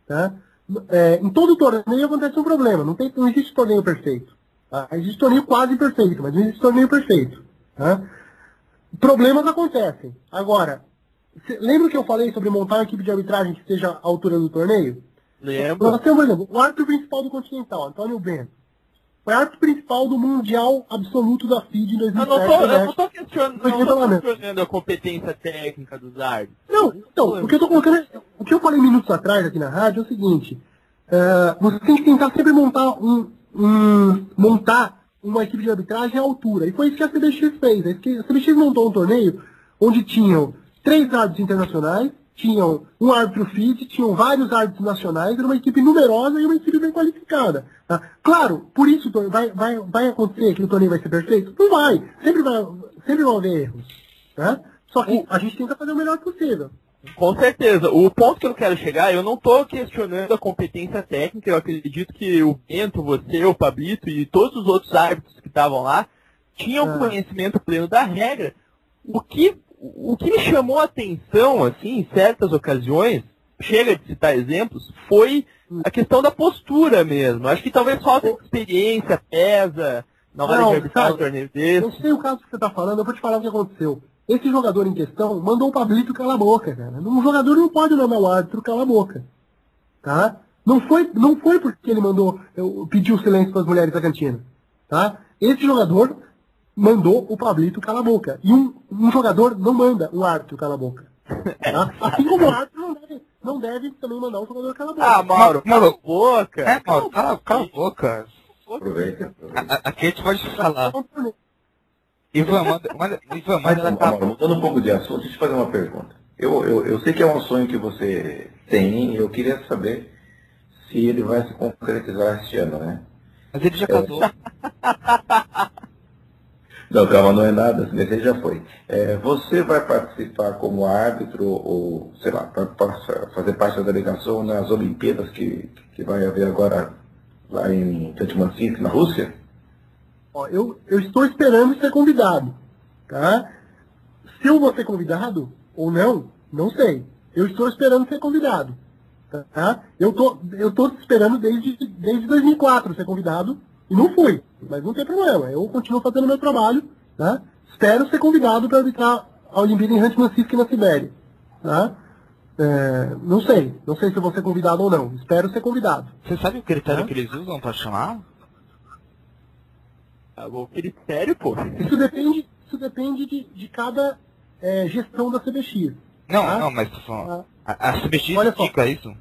Tá? É, em todo torneio acontece um problema. Não, tem, não existe torneio perfeito. Tá? Existe torneio quase perfeito, mas não existe torneio perfeito. Tá? Problemas acontecem. Agora, lembra que eu falei sobre montar uma equipe de arbitragem que seja à altura do torneio? Lembro. Temos, por exemplo, o árbitro principal do Continental, Antônio Bento. Foi árbitro principal do Mundial Absoluto da FIDE em Eu 2007. não tô, eu né? não tô questionando, não tô questionando a competência técnica dos árbitros. Não, então, o que eu tô colocando, é- o que eu falei minutos atrás aqui na rádio é o seguinte, é, você tem que tentar sempre montar um, um- montar uma equipe de arbitragem à altura. E foi isso que a CBX fez. A CBX montou um torneio onde tinham três árbitros internacionais, tinham um árbitro FIT, tinham vários árbitros nacionais, era uma equipe numerosa e uma equipe bem qualificada. tá? Claro, por isso vai, vai, vai acontecer que o torneio vai ser perfeito? Não vai. Sempre, vai, sempre vão haver erros. Né? Só que a gente tenta fazer o melhor possível. Com certeza. O ponto que eu quero chegar, eu não estou questionando a competência técnica, eu acredito que o Bento, você, o Pablito e todos os outros árbitros que estavam lá tinham Ah. conhecimento pleno da regra. O que, o que me chamou a atenção, assim, em certas ocasiões, chega de citar exemplos, foi a questão da postura mesmo. Acho que talvez falta experiência pesa na hora Não, de arbitrar um torneio Eu desse. sei o caso que você está falando, eu vou te falar o que aconteceu. Esse jogador em questão mandou o Pablito calar a boca, cara. Um jogador não pode mandar o árbitro calar a boca. Tá? Não foi, não foi porque ele mandou, eu, pediu silêncio para as mulheres da cantina. Tá? Esse jogador mandou o Pablito calar a boca. E um, um jogador não manda o árbitro calar a boca. <laughs> Tá? Assim como o árbitro não deve, não deve também mandar o jogador calar a boca. Ah, Mauro, Mauro, cala a boca. É, Mauro, cala, cala a boca. Aproveita. A- a- Aqui a gente pode falar. Ivan, manda, manda, Ivan, manda Amaro, mudando um pouco de assunto, deixa eu te fazer uma pergunta. Eu, eu, eu sei que é um sonho que você tem e eu queria saber se ele vai se concretizar este ano, né? Mas ele já casou. <laughs> Não, calma, não é nada, desejo já foi. É, você vai participar como árbitro ou, sei lá, fazer parte da delegação nas Olimpíadas que, que vai haver agora lá em Tantmansinsk, na Rússia? Ó, eu, eu estou esperando ser convidado, tá? Se eu vou ser convidado ou não, não sei. Eu estou esperando ser convidado, tá? Eu tô, eu tô esperando desde, desde 2004 ser convidado não fui, mas não tem problema. Eu continuo fazendo meu trabalho, tá? Espero ser convidado para arbitrar a Olimpíada em Huntsman-Sisk na Sibéria, tá? É, não sei. Não sei se eu vou ser convidado ou não. Espero ser convidado. Você sabe o critério Hã? que eles usam pra chamar? Ah, o critério, pô. Isso depende, isso depende de, de cada é, gestão da CBX. Não, Ah. não, mas tô falando. Ah, A, a CBX Olha só. indica isso?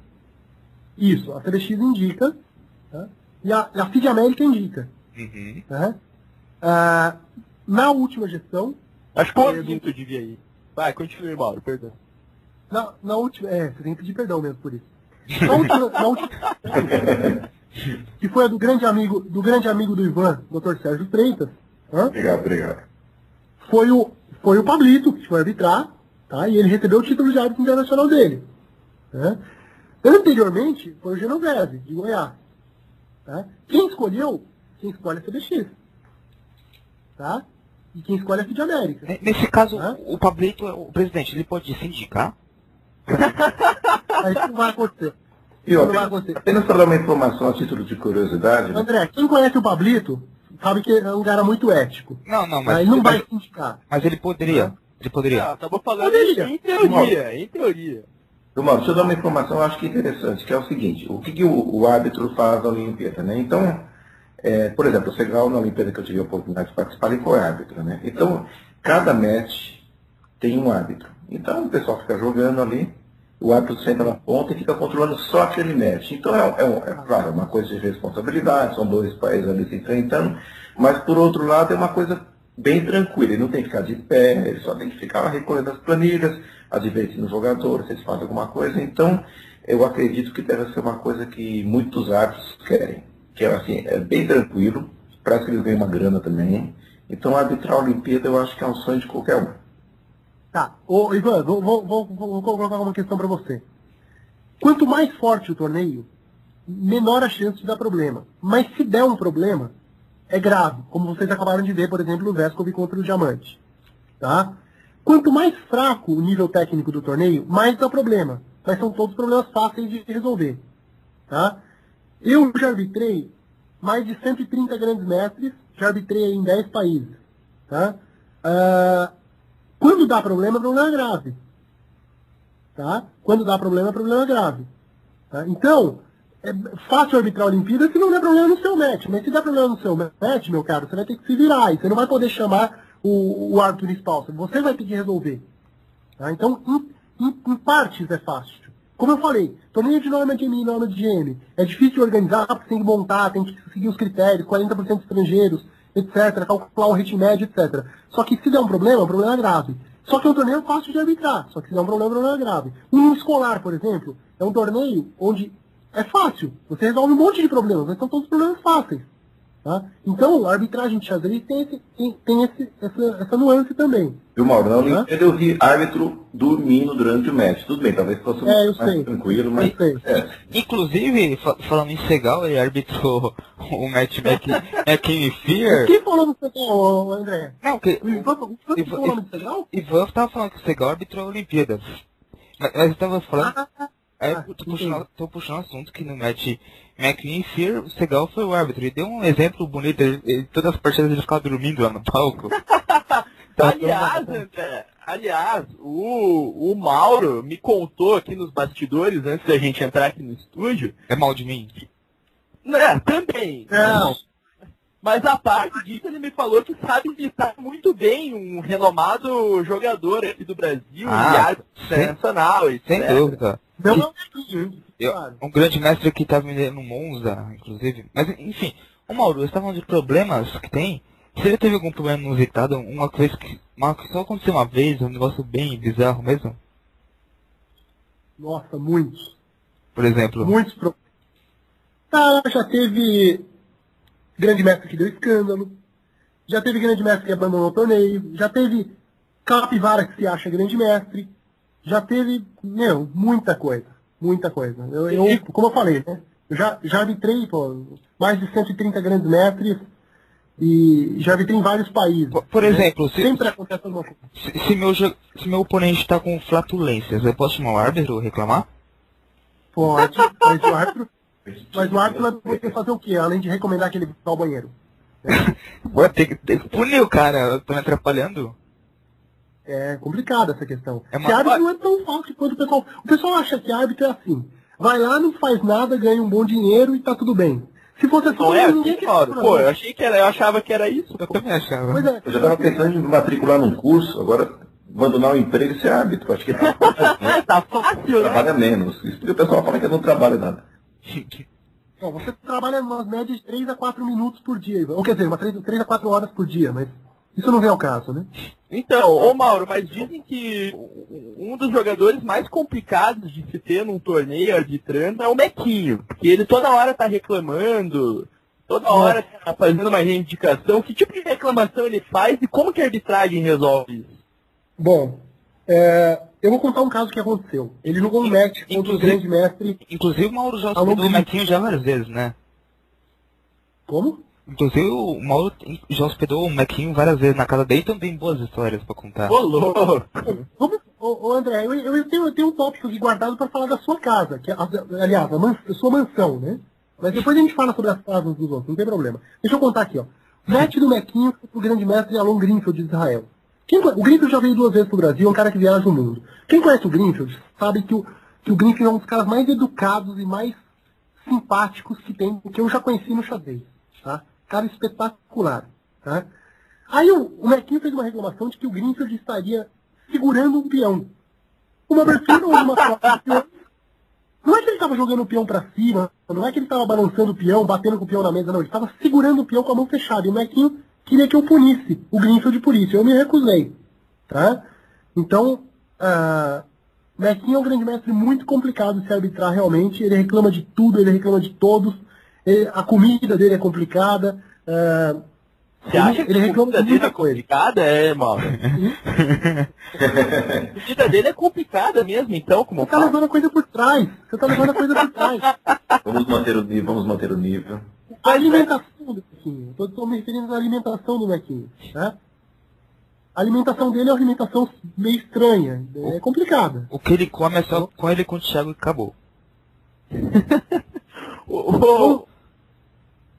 Isso, a CBX indica tá? E, a, a FID América indica. Uhum. né? Ah, na última gestão, Acho que o É, Ovinto devia ir. Vai, continue, Mauro, perdão. na, na última. É, você tem que pedir perdão mesmo por isso. Na última, na última que foi a do grande amigo, do grande amigo do Ivan, Dr. Sérgio Freitas, hã? Obrigado, obrigado. foi o, foi o Pablito que foi arbitrar, tá? E ele recebeu o título de árbitro internacional dele. Né? Anteriormente, foi o Genovese, de Goiás. Tá? Quem escolheu? Quem escolhe é a CBX. Tá? E quem escolhe é a FID América. Ne- Nesse caso, Hã? o Pablito, o presidente, ele pode se indicar? <laughs> Mas isso não vai acontecer. E Isso ó, não vai apenas, acontecer. apenas para dar uma informação a título de curiosidade, né? André, quem conhece o Pablito sabe que é um cara muito ético. Não, não, Mas mas, ele não vai se indicar. mas ele poderia. Ele poderia. Ah, tava falando Poderia. em teoria, em teoria. Irmão, deixa eu dar uma informação, acho que interessante, que é o seguinte, o que, que o, o árbitro faz na Olimpíada, né? Então, é, por exemplo, o Segal na Olimpíada que eu tive a oportunidade de participar, ele foi árbitro, né? Então, cada match tem um árbitro. Então, o pessoal fica jogando ali, o árbitro senta na ponta e fica controlando só aquele match. Então, é, é, é claro, uma coisa de responsabilidade, são dois países ali se enfrentando, mas, por outro lado, é uma coisa bem tranquila, ele não tem que ficar de pé, ele só tem que ficar recolhendo as planilhas, advertindo os jogadores, se eles fazem alguma coisa. Então, eu acredito que deve ser uma coisa que muitos árbitros querem. Que é assim, é bem tranquilo, parece que eles ganham uma grana também. Então, arbitrar a Olimpíada eu acho que é um sonho de qualquer um. Tá. Ô, Ivan, vou, vou, vou, vou colocar uma questão para você. Quanto mais forte o torneio, menor a chance de dar problema. Mas se der um problema, é grave, como vocês acabaram de ver, por exemplo, o Vescov contra o Diamante. Tá? Quanto mais fraco o nível técnico do torneio, mais dá problema. Mas são todos problemas fáceis de resolver. Tá? Eu já arbitrei mais de 130 grandes mestres, já arbitrei em 10 países. Tá? Ah, quando dá problema, problema grave. Tá? Quando dá problema, problema grave. Tá? Então, é fácil arbitrar a Olimpíada se não der problema no seu match. Mas se der problema no seu match, meu caro, você vai ter que se virar. E você não vai poder chamar o, o árbitro municipal. Você vai ter que resolver. Tá? Então, em, em- em partes é fácil. Como eu falei, torneio de norma de M e norma de GM. É difícil organizar, porque tem que montar, tem que seguir os critérios, 40% estrangeiros, etc., calcular o rating médio, etc. Só que se der um problema, o problema é grave. Só que é um torneio fácil de arbitrar. Só que se der um problema, o problema é grave. Um escolar, por exemplo, é um torneio onde é fácil. Você resolve um monte de problemas, mas são todos problemas fáceis. Tá? Então, a arbitragem de xadrez tem, esse, tem, tem esse, essa, essa nuance também. Viu, Mauro? Na Olimpíada eu vi árbitro dormindo durante o match. Tudo bem, talvez fosse um É, eu mais sei. tranquilo, mas. Eu sei. É, Inclusive, fa- falando em Segal, ele arbitrou <laughs> o match Mac, Mac Me Fear. Quem falou no Segal, André? Não, que O Ivan, o Ivan Ivan- falou no Segal? Ivan tava falando que o Segal arbitrou a Olimpíada. Mas, mas eu tava falando. Ah, Aí Ah, tô puxando, tô puxando assunto que no match McLean e Fear, o Segal foi o árbitro. Ele deu um exemplo bonito. Ele, ele- todas as partidas ele ficava dormindo lá no palco. <laughs> Tá aliás, André, aliás, o, o Mauro me contou aqui nos bastidores, antes da gente entrar aqui no estúdio, É mal de mim. né, também. Não. Mas a parte disso, ele me falou que sabe imitar muito bem um renomado jogador aqui do Brasil, Ah, e árbitro internacional. Sem dúvida. Não, não, não, Eu- claro. um grande mestre que tá vendendo no Monza, inclusive. Mas, enfim, o Mauro, você tá falando de problemas que tem. Você já teve algum problema inusitado? Uma vez que. Uma, que só aconteceu uma vez, um negócio bem bizarro mesmo? Nossa, muitos. Por exemplo. Muitos problemas. Ah, já teve grande mestre que deu escândalo. Já teve grande mestre que abandonou o torneio. Já teve capivara que se acha grande mestre. Já teve, meu, muita coisa. Muita coisa. Eu, eu- como eu falei, né? Eu já, já arbitrei, pô, mais de 130 grandes mestres e já arbitrei em vários países. Por, por exemplo, se, Sempre acontece alguma coisa. se, se meu, se meu oponente tá com flatulências, eu posso chamar o árbitro reclamar? Pode, mas o árbitro, mas o árbitro vai poder fazer o quê? Além de recomendar que ele vá ao banheiro. <laughs> Vou ter que, punir o cara, eu tô me atrapalhando. É complicada essa questão. É uma- árbitro não é tão fácil quanto o pessoal. O pessoal acha que árbitro é assim. Vai lá, não faz nada, ganha um bom dinheiro e tá tudo bem. Se fosse assim, Não é ninguém assim, quer ir pra Pô, eu achei que era, eu achava que era isso. Eu também achava. Pois é. Eu já estava pensando em matricular num curso, agora abandonar o emprego e ser árbitro. Acho que tá, <laughs> tá fácil, né? trabalha menos. Isso porque o pessoal fala que eu não trabalho nada. Bom, você trabalha umas médias de 3 a 4 minutos por dia, Ivan. ou quer dizer, umas 3, 3 a 4 horas por dia, mas isso não vem ao caso, né? Então, ô Mauro, mas dizem que um dos jogadores mais complicados de se ter num torneio arbitrando é o Mequinho. Porque ele toda hora tá reclamando, toda hora tá fazendo uma reivindicação. Que tipo de reclamação ele faz e como que a arbitragem resolve isso? Bom, é, eu vou contar um caso que aconteceu. Ele jogou um match contra o grande mestre. Inclusive o Mauro já hospedou o. Mequinho já várias vezes, né? Como? Inclusive o Mauro já hospedou o Mequinho várias vezes na casa dele e também boas histórias pra contar. Ô, louco! Vamos, ô, ô, André, eu, eu tenho, eu tenho um tópico aqui guardado para falar da sua casa, que é, a- aliás, a, man- a sua mansão, né? Mas depois a gente fala sobre as casas dos outros, não tem problema. Deixa eu contar aqui, ó. Match do Mequinho pro grande mestre Alon Greenfield de Israel. Quem o Greenfield já veio duas vezes pro Brasil, é um cara que viaja o mundo. Quem conhece o Greenfield sabe que o, que o Greenfield é um dos caras mais educados e mais simpáticos que tem, que eu já conheci no xadrez, tá? Cara espetacular, tá? Aí o, o fez uma reclamação de que o Greenfield estaria segurando um peão. Uma abertura ou uma peão. Não é que ele estava jogando o peão para cima, não é que ele estava balançando o peão, batendo com o peão na mesa, não. Ele estava segurando o peão com a mão fechada. E o Mequinho queria que eu punisse o Greenfield por isso. Eu me recusei, tá? Então, ah, Mequinho é um grande mestre muito complicado de se arbitrar realmente. Ele reclama de tudo, ele reclama de todos. Ele- a comida dele é complicada. ah, Você acha que ele a reclama comida de dele muita é coisa. complicada? É, Mauro. a comida dele é complicada mesmo, então, como Você tá fala? levando a coisa por trás. Você tá levando a coisa por trás. Vamos manter o nível, vamos manter o nível. A alimentação do Mequinho. Eu tô me referindo à alimentação do Mequinho. Né? A alimentação dele é uma alimentação meio estranha. É complicada. O que ele come é só com ele com o Thiago e acabou. <laughs> O, o,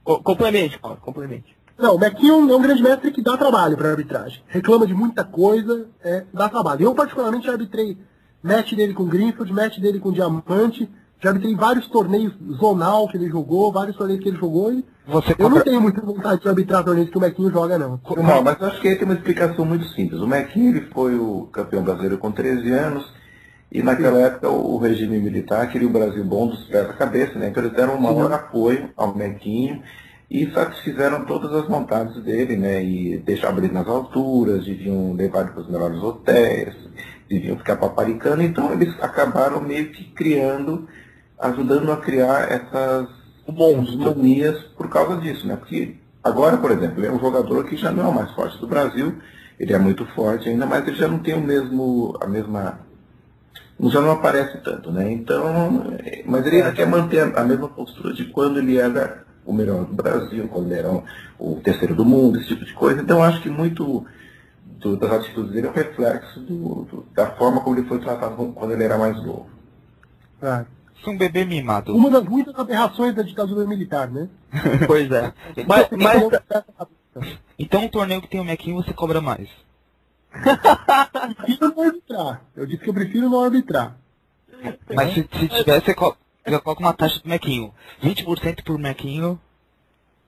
complemente, Mauro, complemente. Não, o Mequinho é um grande mestre que dá trabalho para arbitragem. Reclama de muita coisa, é, dá trabalho. Eu, particularmente, já arbitrei match dele com Greenfield, match dele com Diamante. Já arbitrei vários torneios zonal que ele jogou, vários torneios que ele jogou. E Você eu não cobra... tenho muita vontade de arbitrar torneios que o Mequinho joga, não. Não, mas eu acho que aí tem uma explicação muito simples. O Mequinho ele foi o campeão brasileiro com 13 anos e naquela época o regime militar queria o Brasil bom dos pés à cabeça, né? Então eles deram o maior apoio ao Mequinho e satisfizeram todas as vontades dele, né? E deixavam ele nas alturas, deviam levar ele para os melhores hotéis, deviam ficar paparicando. Então eles acabaram meio que criando, ajudando a criar essas manias por causa disso, né? Porque agora, por exemplo, ele é um jogador que já não é o mais forte do Brasil, ele é muito forte ainda, mas ele já não tem o mesmo, a mesma, já não aparece tanto, né? Então, é, mas ele ainda quer manter a, a mesma postura de quando ele era o melhor do Brasil, quando ele era o, o terceiro do mundo, esse tipo de coisa. Então, acho que muito do- das atitudes dele é um reflexo do- do- da forma como ele foi tratado quando ele era mais novo. Ah, Você é um bebê mimado. Uma das muitas aberrações da ditadura militar, né? <laughs> Pois é. Mas, mas, Então um torneio que tem o Mequinho você cobra mais. Eu prefiro não arbitrar. Eu disse que eu prefiro não arbitrar. Mas se, se tiver, você co- você coloca uma taxa do Mequinho. 20% por Mequinho.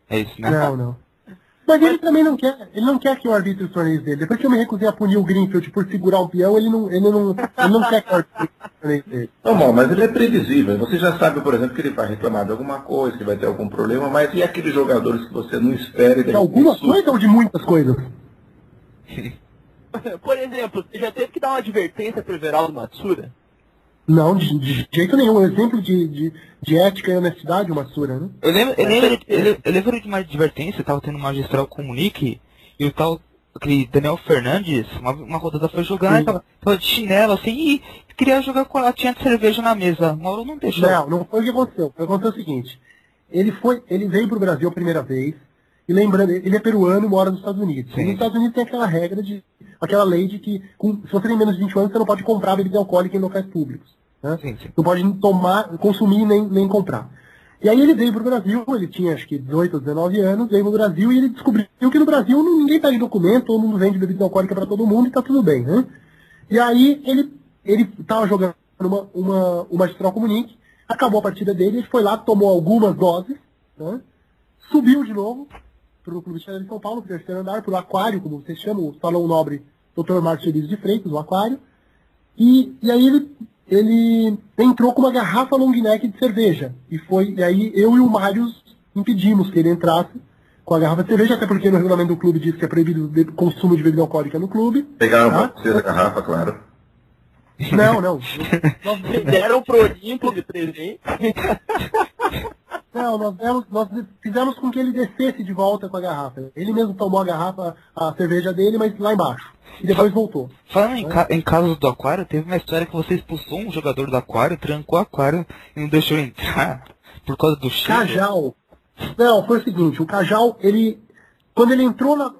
É isso, né? Não, não. Mas ele também não quer, ele não quer que eu arbitre os torneios dele. Depois que eu me recusei a punir o Greenfield por segurar um peão, ele não, ele não, ele não quer que eu arbitre os torneios dele. Normal, mas ele é previsível. Você já sabe, por exemplo, que ele vai reclamar de alguma coisa, que vai ter algum problema, mas e aqueles jogadores que você não espera e De alguma coisa ou de muitas coisas? <laughs> <laughs> por exemplo, você já teve que dar uma advertência pro Everaldo Matsura? Não, de, de jeito nenhum. Um exemplo de, de, de ética e honestidade, uma sura, né? Eu lembro, eu lembro, eu lembro- eu lembro de uma advertência, tava tendo uma magistral comunique, e o tal, aquele Daniel Fernandes, uma, uma rodada foi jogar, tava, tava de chinelo assim, e queria jogar com a latinha de cerveja na mesa. O Mauro não deixou. Não, não foi o que aconteceu. O que aconteceu é o seguinte. Ele foi, ele veio pro Brasil a primeira vez, e lembrando, ele é peruano e mora nos Estados Unidos. Sim. E nos Estados Unidos tem aquela regra de, aquela lei de que com- se você tem menos de 20 anos, você não pode comprar bebida alcoólica em locais públicos. Né? Sim, sim. Não pode tomar, consumir nem, nem comprar. E aí ele veio pro Brasil, ele tinha acho que 18 ou 19 anos, veio pro Brasil e ele descobriu que no Brasil ninguém pede documento, todo mundo vende bebida alcoólica para todo mundo e tá tudo bem, né? E aí ele ele tava jogando uma, uma, o Magistral Comunique, acabou a partida dele, ele foi lá, tomou algumas doses, né? subiu de novo pro Clube de Xadrez de São Paulo, pro terceiro andar, pro Aquário, como vocês chamam, o Salão Nobre Dr. Márcio Elísio de Freitas, o Aquário. E, e aí ele, ele entrou com uma garrafa long neck de cerveja. E foi, e aí eu e o Mário impedimos que ele entrasse com a garrafa de cerveja, até porque no regulamento do clube diz que é proibido o consumo de bebida alcoólica no clube. Pegaram pra vocês a garrafa, claro. Não, não. <laughs> Nós, Deram pro Olimpo de presente. <laughs> não, nós, demos- nós fizemos com que ele descesse de volta com a garrafa. Ele mesmo tomou a garrafa, a cerveja dele, mas lá embaixo. E depois voltou. Falando em, ca em casos do aquário, teve uma história que você expulsou um jogador do aquário, trancou o aquário e não deixou entrar <laughs> por causa do cheiro. Cajal. Não, foi o seguinte, o Cajal, ele. Quando ele entrou na.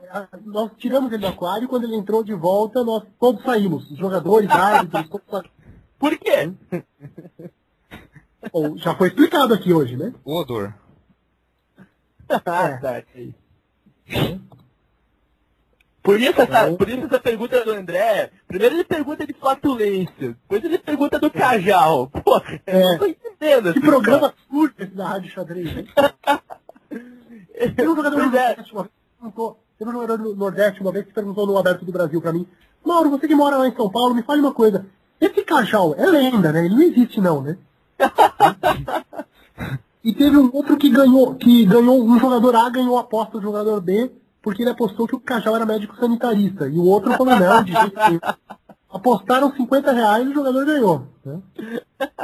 Nós tiramos ele do aquário, quando ele entrou de volta, nós todos saímos. Os jogadores, árbitros, todos saímos. Por quê? <laughs> Bom, Já foi explicado aqui hoje, né? O odor. <laughs> Ah, tá. ok. Por isso, essa, por isso essa pergunta do André, primeiro ele pergunta de flatulência, depois ele pergunta do cajal. Porra, eu não tô entendendo. Que programa surdo esse da Rádio Xadrez, hein? <laughs> Teve um jogador do é. Nordeste uma vez que perguntou, teve um jogador do Nordeste uma vez que perguntou no Aberto do Brasil pra mim, Mauro, você que mora lá em São Paulo, me fale uma coisa. Esse Cajal é lenda, né? Ele não existe não, né? E teve um outro que ganhou, que ganhou, um jogador A ganhou a aposta do jogador B, porque ele apostou que o Cajal era médico sanitarista. E o outro falou, não, de jeito nenhum. Apostaram 50 reais e o jogador ganhou. Né?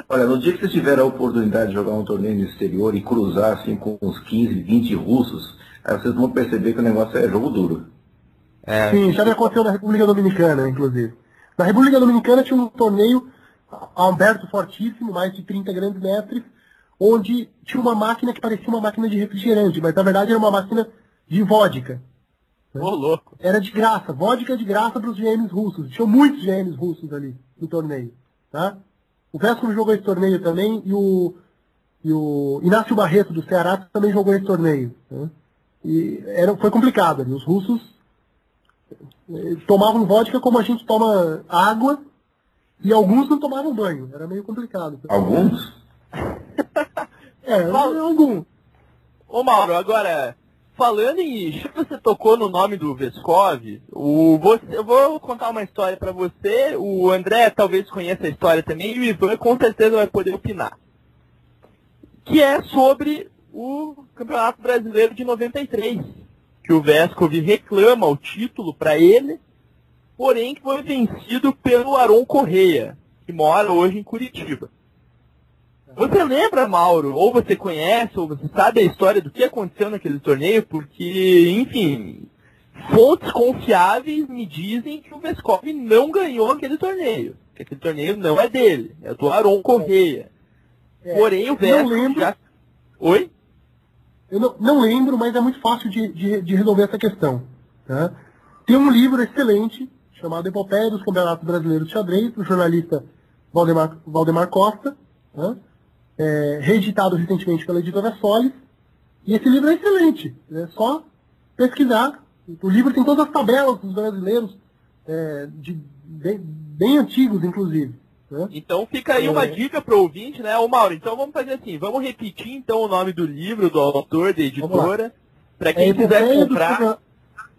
Olha, no dia que vocês tiveram a oportunidade de jogar um torneio no exterior e cruzar assim com uns 15, 20 russos, aí vocês vão perceber que o negócio é jogo duro. É, Sim, já me aconteceu na República Dominicana, inclusive. Na República Dominicana tinha um torneio aberto fortíssimo, mais de 30 grandes mestres, onde tinha uma máquina que parecia uma máquina de refrigerante, mas na verdade era uma máquina de vodka. Ô, louco. Era de graça, vodka de graça para os GMs russos. Tinha muitos GMs russos ali no torneio. Tá? O Vesco jogou esse torneio também e o, e o Inácio Barreto do Ceará também jogou esse torneio. né? E era, foi complicado ali. Os russos eh, tomavam vodka como a gente toma água e alguns não tomavam banho. Era meio complicado. Alguns? <laughs> É, alguns. Ô Mauro, agora, falando em. Já que você tocou no nome do Vescov, o, você, eu vou contar uma história pra você. O André talvez conheça a história também, e o Ivan com certeza vai poder opinar. Que é sobre o Campeonato Brasileiro de 93. Que o Vescov reclama o título pra ele, porém que foi vencido pelo Aron Correia, que mora hoje em Curitiba. Você lembra, Mauro, ou você conhece, ou você sabe a história do que aconteceu naquele torneio? Porque, enfim, fontes confiáveis me dizem que o Veskov não ganhou aquele torneio. Que aquele torneio não é dele, é do Aron Correia. É, Porém, o lembro. já... Oi? Eu não, não lembro, mas é muito fácil de, de- de resolver essa questão. tá? Tem um livro excelente chamado Epopeia dos Campeonatos Brasileiros de Xadrez, do jornalista Valdemar, Valdemar Costa, tá? É, reeditado recentemente pela editora Solis. E esse livro é excelente. É só pesquisar. O livro tem todas as tabelas dos brasileiros, é, de, bem, bem antigos, inclusive. né? Então fica aí uma É. dica pro ouvinte, né? Ô Mauro, então vamos fazer assim, vamos repetir então o nome do livro, do autor, da editora, para É quem quiser dos comprar. Campeona-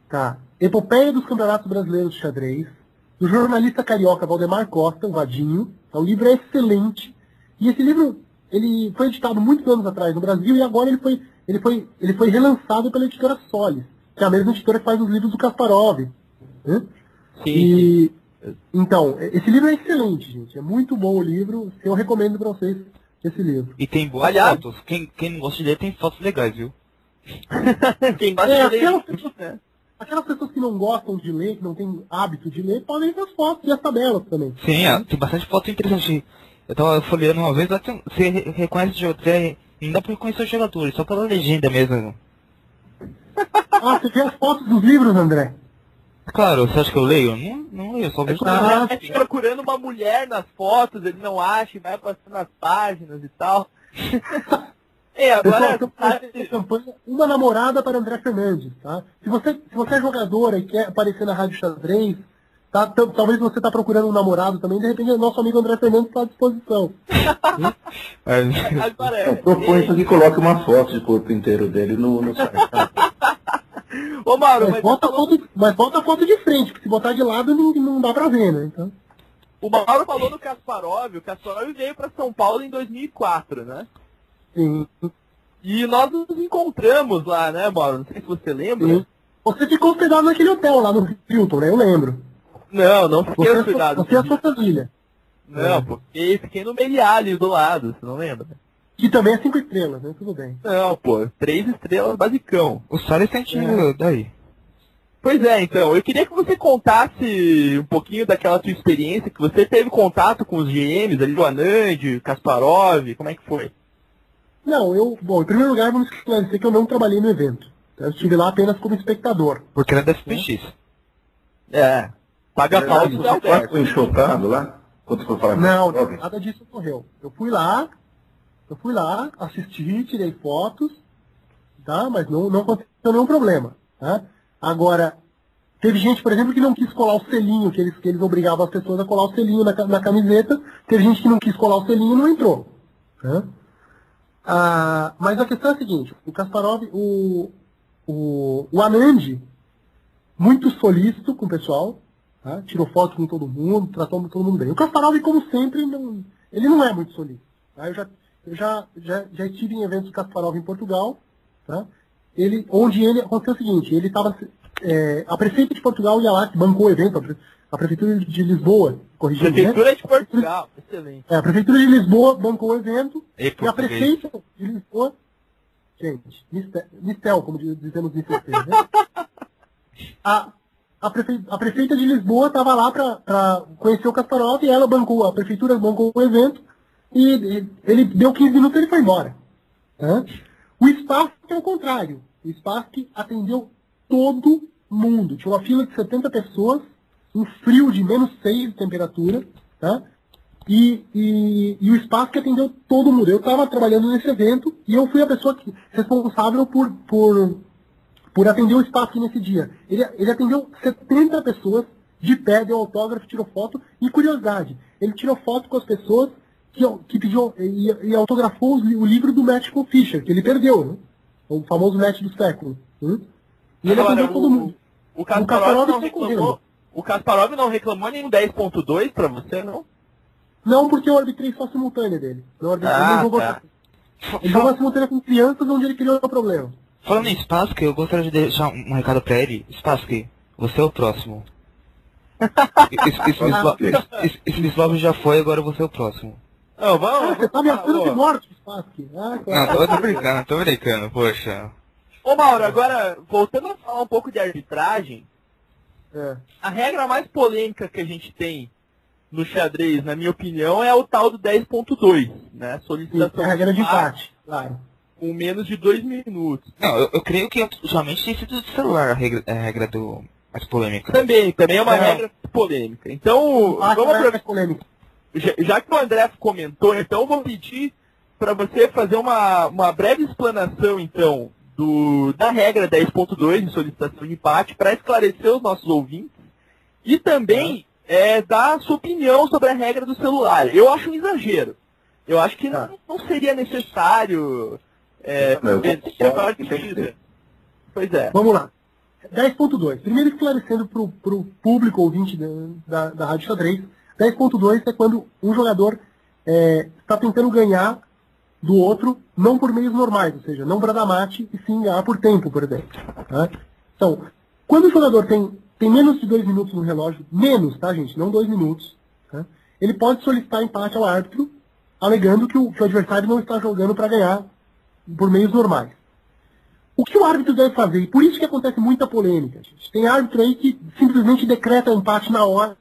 Tá. Epopeia dos Campeonatos Brasileiros de Xadrez, do jornalista carioca Valdemar Costa, o Vadinho. Então, o livro é excelente. E esse livro, ele foi editado muitos anos atrás no Brasil e agora ele foi, ele foi, ele foi relançado pela editora Solis, que é a mesma editora que faz os livros do Kasparov. né? Sim. E, então, esse livro é excelente, gente. É muito bom o livro. Eu recomendo para vocês esse livro. E tem boas Aliás- fotos. Quem, quem não gosta de ler tem fotos legais, viu? <laughs> Quem gosta É, <laughs> aquelas pessoas- que não gostam de ler, que não têm hábito de ler, podem ver as fotos e as tabelas também. Sim, é, tem bastante foto interessante. Eu tava folheando uma vez, você re- reconhece o jogador, você- não dá pra reconhecer os jogadores, só pela legenda mesmo. <laughs> Ah, você vê as fotos dos livros, André? Claro, você acha que eu leio? Não, não leio, só vejo. Ah, Ele fica procurando uma mulher nas fotos, ele não acha, e vai passando as páginas e tal. <laughs> É, agora. Pessoal, campanha, campanha, uma namorada para André Fernandes, tá? Se você, se você é jogador e quer aparecer na Rádio Xadrez, tá, talvez você está procurando um namorado também, de repente nosso amigo André Fernandes está à disposição. <laughs> agora é. Eu proponho que coloque uma foto de corpo inteiro dele no, no site. <laughs> Ô Mauro, mas, mas, bota falou... foto, mas bota a foto de frente, porque se botar de lado não, não dá pra ver, né? Então... O Mauro falou do Kasparov, o Kasparov veio para São Paulo em 2004, né? Sim. E nós nos encontramos lá, né, Mauro? Não sei se você lembra. Sim. Você ficou hospedado naquele hotel lá no Hilton, né? Eu lembro. Não, não fiquei você hospedado. Você e a sua família. Não, é. porque fiquei no Meliá ali do lado, você não lembra? Que também é cinco estrelas, né? Tudo bem. Não, pô, três estrelas basicão. O sentiu é. daí. Pois é, então, eu queria que você contasse um pouquinho daquela sua experiência, que você teve contato com os GMs ali, o Anand, Kasparov, como é que foi? Não, eu, bom, em primeiro lugar, vamos esclarecer que eu não trabalhei no evento. Eu estive lá apenas como espectador. Porque era da FPX. É. Paga é, pau do Você foi enxotado lá? Quando foi falar não, nada disso ocorreu. Eu fui lá, eu fui lá, assisti, tirei fotos, tá? Mas não, não aconteceu nenhum problema, tá? Agora, teve gente, por exemplo, que não quis colar o selinho, que eles, que eles obrigavam as pessoas a colar o selinho na, na camiseta. Teve gente que não quis colar o selinho e não entrou. Tá? Ah, mas a questão é a seguinte, o Kasparov, o, o, o Anand, muito solícito com o pessoal, tá? tirou foto com todo mundo, tratou todo mundo bem. O Kasparov, como sempre, não, ele não é muito solícito. Tá? Eu, já, eu já, já, já estive em eventos do Kasparov em Portugal, tá? ele, onde ele aconteceu o seguinte, ele estava. É, a prefeita de Portugal ia lá, bancou o evento, a, prefeitura de Lisboa, corrigiu Prefeitura né? de Portugal, excelente. É, a prefeitura de Lisboa bancou o evento, e, e a prefeita de Lisboa. Gente, Mistel, como dizemos em francês, né? <laughs> A, a, prefe, a prefeita de Lisboa estava lá para conhecer o Kasparov e ela bancou, a prefeitura bancou o evento e, e ele deu 15 minutos e ele foi embora. Né? O Spark é o contrário. O Spark atendeu todo mundo. Tinha uma fila de 70 pessoas, um frio de menos 6 de temperatura, tá? E, e, e o Spark atendeu todo mundo. Eu estava trabalhando nesse evento e eu fui a pessoa que, responsável por, por, por atender o Spark nesse dia. Ele, ele atendeu 70 pessoas de pé, deu autógrafo, tirou foto. E curiosidade, ele tirou foto com as pessoas que, que pediu e, e autografou o livro do Matthew Fischer, que ele perdeu, né? o famoso match do século. Né? E ele Agora, todo mundo. O Kasparov, não reclamou, o Kasparov não reclamou nenhum 10.2 para você, não? Não, porque eu arbitrei só simultânea dele. Não arbitrei, ah, jogou, tá. Ele jogou simultânea com crianças onde ele criou o problema. Falando em Spassky, eu gostaria de deixar um recado pra ele. Spassky, você é o próximo. <laughs> Smith já foi, agora você é o próximo. Não, vamos, ah, você tá ameaçando de morte, Spassky. Ah, Não, tô, tô brincando, tô brincando, poxa. Ô Mauro, agora, voltando a falar um pouco de arbitragem, é. a regra mais polêmica que a gente tem no xadrez, na minha opinião, é o tal do 10.2, né? Solicitação Sim, a regra de empate, claro. Com menos de dois minutos. Não, eu, eu creio que somente tem sido do celular a regra, a regra do mais polêmica. Também, também é uma é. regra polêmica. Então, vamos aproveitar. Já, que o André comentou, então vou pedir para você fazer uma, uma breve explanação, então, do, da regra 10.2 de solicitação de empate para esclarecer os nossos ouvintes e também é, dar a sua opinião sobre a regra do celular. Eu acho um exagero. Eu acho que não, não seria necessário. É, não, eu, pois é. Vamos lá. 10.2. Primeiro esclarecendo para o público ouvinte da, da, da Rádio Xadrez 10.2 é quando um jogador é, está tentando ganhar do outro, não por meios normais, ou seja, não para dar mate, e sim ganhar por tempo, por exemplo. Tá? Então, quando o jogador tem, tem menos de dois minutos no relógio, menos, tá, gente? Não dois minutos, tá? ele pode solicitar empate ao árbitro, alegando que o, que o adversário não está jogando para ganhar por meios normais. O que o árbitro deve fazer? E por isso que acontece muita polêmica. Gente. Tem árbitro aí que simplesmente decreta empate na hora,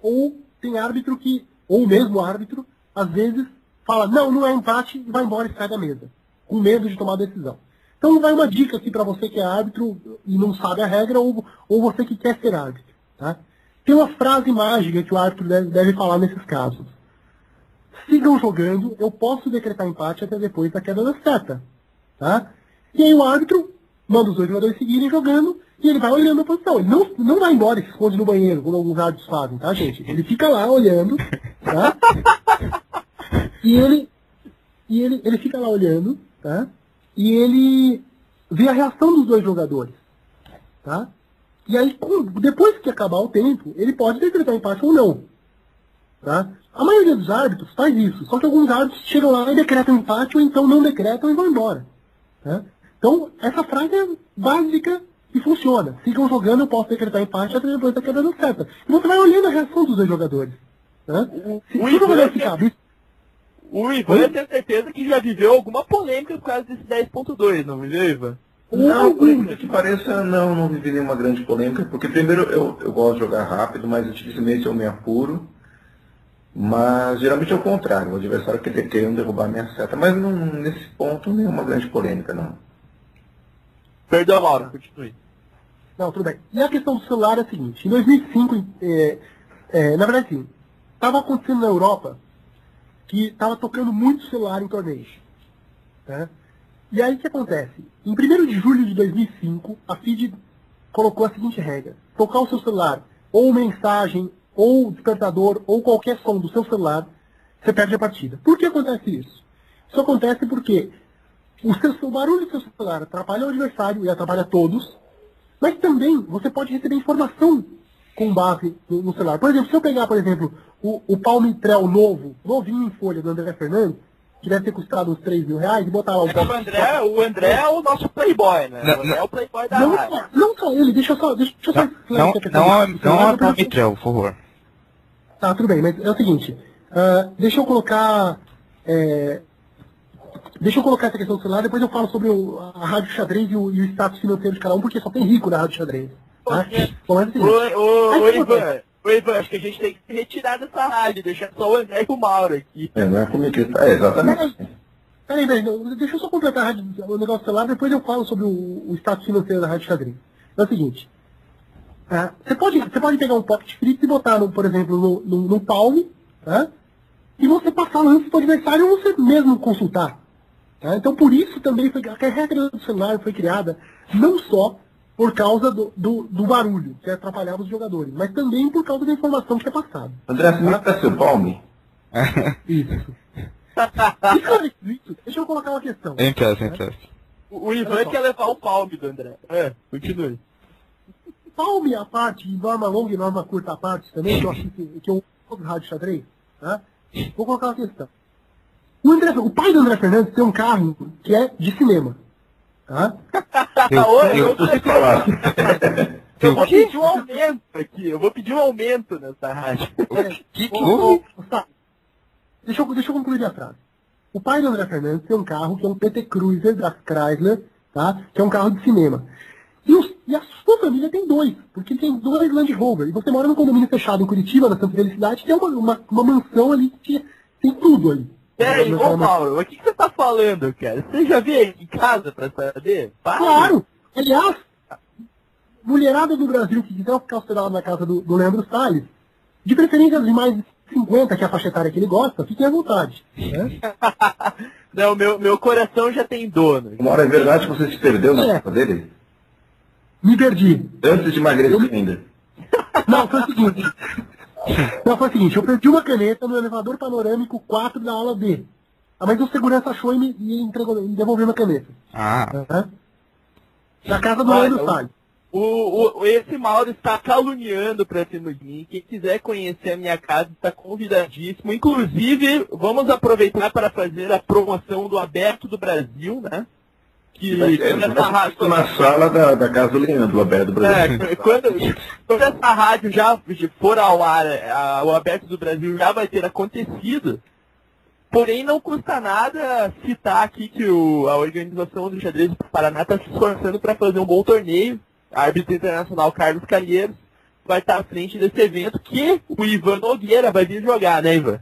ou tem árbitro que, ou o mesmo árbitro, às vezes fala, não, não é empate e vai embora e sai da mesa, com medo de tomar a decisão. Então vai uma dica aqui para você que é árbitro e não sabe a regra, ou, ou você que quer ser árbitro. Tá? Tem uma frase mágica que o árbitro deve, deve falar nesses casos. sigam jogando, eu posso decretar empate até depois da queda da seta. Tá? E aí o árbitro manda os dois jogadores seguirem jogando e ele vai olhando a posição. Ele não, não vai embora e se esconde no banheiro, como alguns árbitros fazem, tá, gente? Ele fica lá olhando, tá? <laughs> E ele, e ele, ele fica lá olhando, tá? E ele vê a reação dos dois jogadores, tá? E aí, depois que acabar o tempo, ele pode decretar empate ou não, tá? A maioria dos árbitros faz isso, só que alguns árbitros chegam lá e decretam empate ou então não decretam e vão embora, tá? Então, essa frase é básica e funciona. Sigam jogando, eu posso decretar empate até depois da queda da seta. E você vai olhando a reação dos dois jogadores, tá? O, Se, o se o jogador ficar o Ivan eu tenho certeza que já viveu alguma polêmica por causa desse 10.2, não viveu, Ivan? Não, por incrível que pareça, não, não vivi nenhuma grande polêmica, porque primeiro eu, eu gosto de jogar rápido, mas dificilmente eu me apuro. Mas geralmente é o contrário, o adversário quer- querendo derrubar minha seta. Mas não, nesse ponto nenhuma grande polêmica, não. Perdão, Mauro, continue. Não, tudo bem. E a questão do celular é a seguinte. Em 2005, é, é, na verdade, sim, estava acontecendo na Europa que estava tocando muito celular em torneios. né? E aí o que acontece? Em 1 de julho de 2005, a FIDE colocou a seguinte regra. Tocar o seu celular, ou mensagem, ou despertador, ou qualquer som do seu celular, você perde a partida. Por que acontece isso? Isso acontece porque o, seu, o barulho do seu celular atrapalha o adversário e atrapalha todos, mas também você pode receber informação com base no, no celular. Por exemplo, se eu pegar, por exemplo, o, o Palm Trail novo, novinho em folha do André Fernandes, que deve ter custado uns 3 mil reais, e botar lá o É o André, o André é o nosso playboy, né? Não, o André é o playboy da Não rádio. só, não só ele, deixa eu só. Deixa, deixa eu só Não, não, não, do não depois eu- Palmitrel, por favor. Tá, tudo bem, mas é o seguinte. ah, deixa eu colocar. é, deixa eu colocar essa questão do celular, depois eu falo sobre o- a rádio xadrez e o, e o status financeiro de cada um, porque só tem rico na rádio xadrez. Tá? Bom, mas é o seguinte, Ô, ô, Aí ô, o que Ivan, ô, Ivan, acho que a gente tem que se retirar dessa rádio, deixar só o André e o Mauro aqui. É, não é comigo que tá, é, exatamente. Peraí, peraí, deixa eu só completar a rádio, o negócio do celular, depois eu falo sobre o, o status financeiro da rádio xadrez. É o seguinte. ah, você, pode, você pode pegar um pocket fritz e botar, no, por exemplo, no, no, no Palm, tá? e você passar antes do adversário ou você mesmo consultar. tá? Então, por isso também foi, a regra do celular foi criada não só por causa do, do, do barulho que atrapalhava os jogadores, mas também por causa da informação que é passada. André, você me dá seu palme? <laughs> Isso. Esclarecido isso, deixa eu colocar uma questão. Empresto, eu empresto. O, o Ivan quer levar o palme do André. É, continue. Palme a parte, e norma longa e norma curta a parte também, que eu acho que, que eu uso rádio xadrez, tá? Vou colocar uma questão. O, André, o pai do André Fernandes tem um carro que é de cinema. Tá? Eu, eu, eu- falar. Eu eu, vou pedir um aumento aqui, eu vou pedir um aumento nessa rádio. Que, que, tá. deixa, eu, deixa eu concluir a frase. O pai do André Fernandes tem um carro que é um PT Cruiser da Chrysler, tá? que é um carro de cinema. E, os- e a sua família tem dois, porque tem dois Land Rover. E você mora num condomínio fechado em Curitiba, na Santa Felicidade, tem uma, uma, uma mansão ali que tem tudo ali. Peraí, ô Mauro, o que, que você tá falando, cara? Você já veio aqui em casa pra saber? Para. Claro! Aliás, mulherada do Brasil que quiser ficar hospedada na casa do, do Leandro Salles, de preferência de mais de 50, que é a faixa etária que ele gosta, fiquem à vontade. Né? <laughs> Não, meu, meu coração já tem dono. Uma hora é verdade que você se perdeu na É. casa dele? Me perdi. Antes de emagrecer ainda. <laughs> Não, foi o seguinte. Não, foi o seguinte, eu perdi uma caneta no elevador panorâmico 4 da ala B. Ah, mas o segurança achou e me, e entregou, me devolveu a caneta. ah, Né? Da casa do Olha, Leandro o- Salles. O, o, esse Mauro está caluniando pra cima de mim. Quem quiser conhecer a minha casa está convidadíssimo. Inclusive, vamos aproveitar para fazer a promoção do Aberto do Brasil, né? Que Vai quando essa rádio, na sala da, da casa do do Brasil. é, quando, quando essa rádio já for ao ar, a- o Aberto do Brasil já vai ter acontecido. Porém, não custa nada citar aqui que o- a organização do xadrez do Paraná está se esforçando para fazer um bom torneio. A árbitro internacional Carlos Calheiros vai estar à frente desse evento que o Ivan Nogueira vai vir jogar, né, Ivan?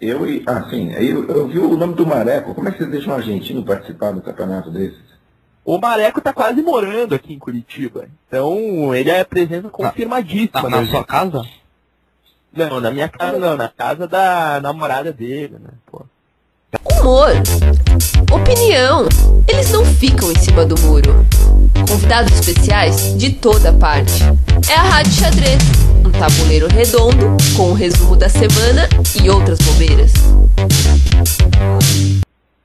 Eu e. Ah, sim. Aí eu, eu vi o nome do Mareco. Como é que vocês deixam um argentino participar do campeonato desses? O Mareco tá quase morando aqui em Curitiba. Então, ele é presença confirmadíssima. na, né, na sua casa? Não, na minha casa não, na casa da namorada dele, né? Pô. Humor, opinião, eles não ficam em cima do muro. Convidados especiais de toda parte. É a Rádio Xadrez, um tabuleiro redondo com o resumo da semana e outras bobeiras.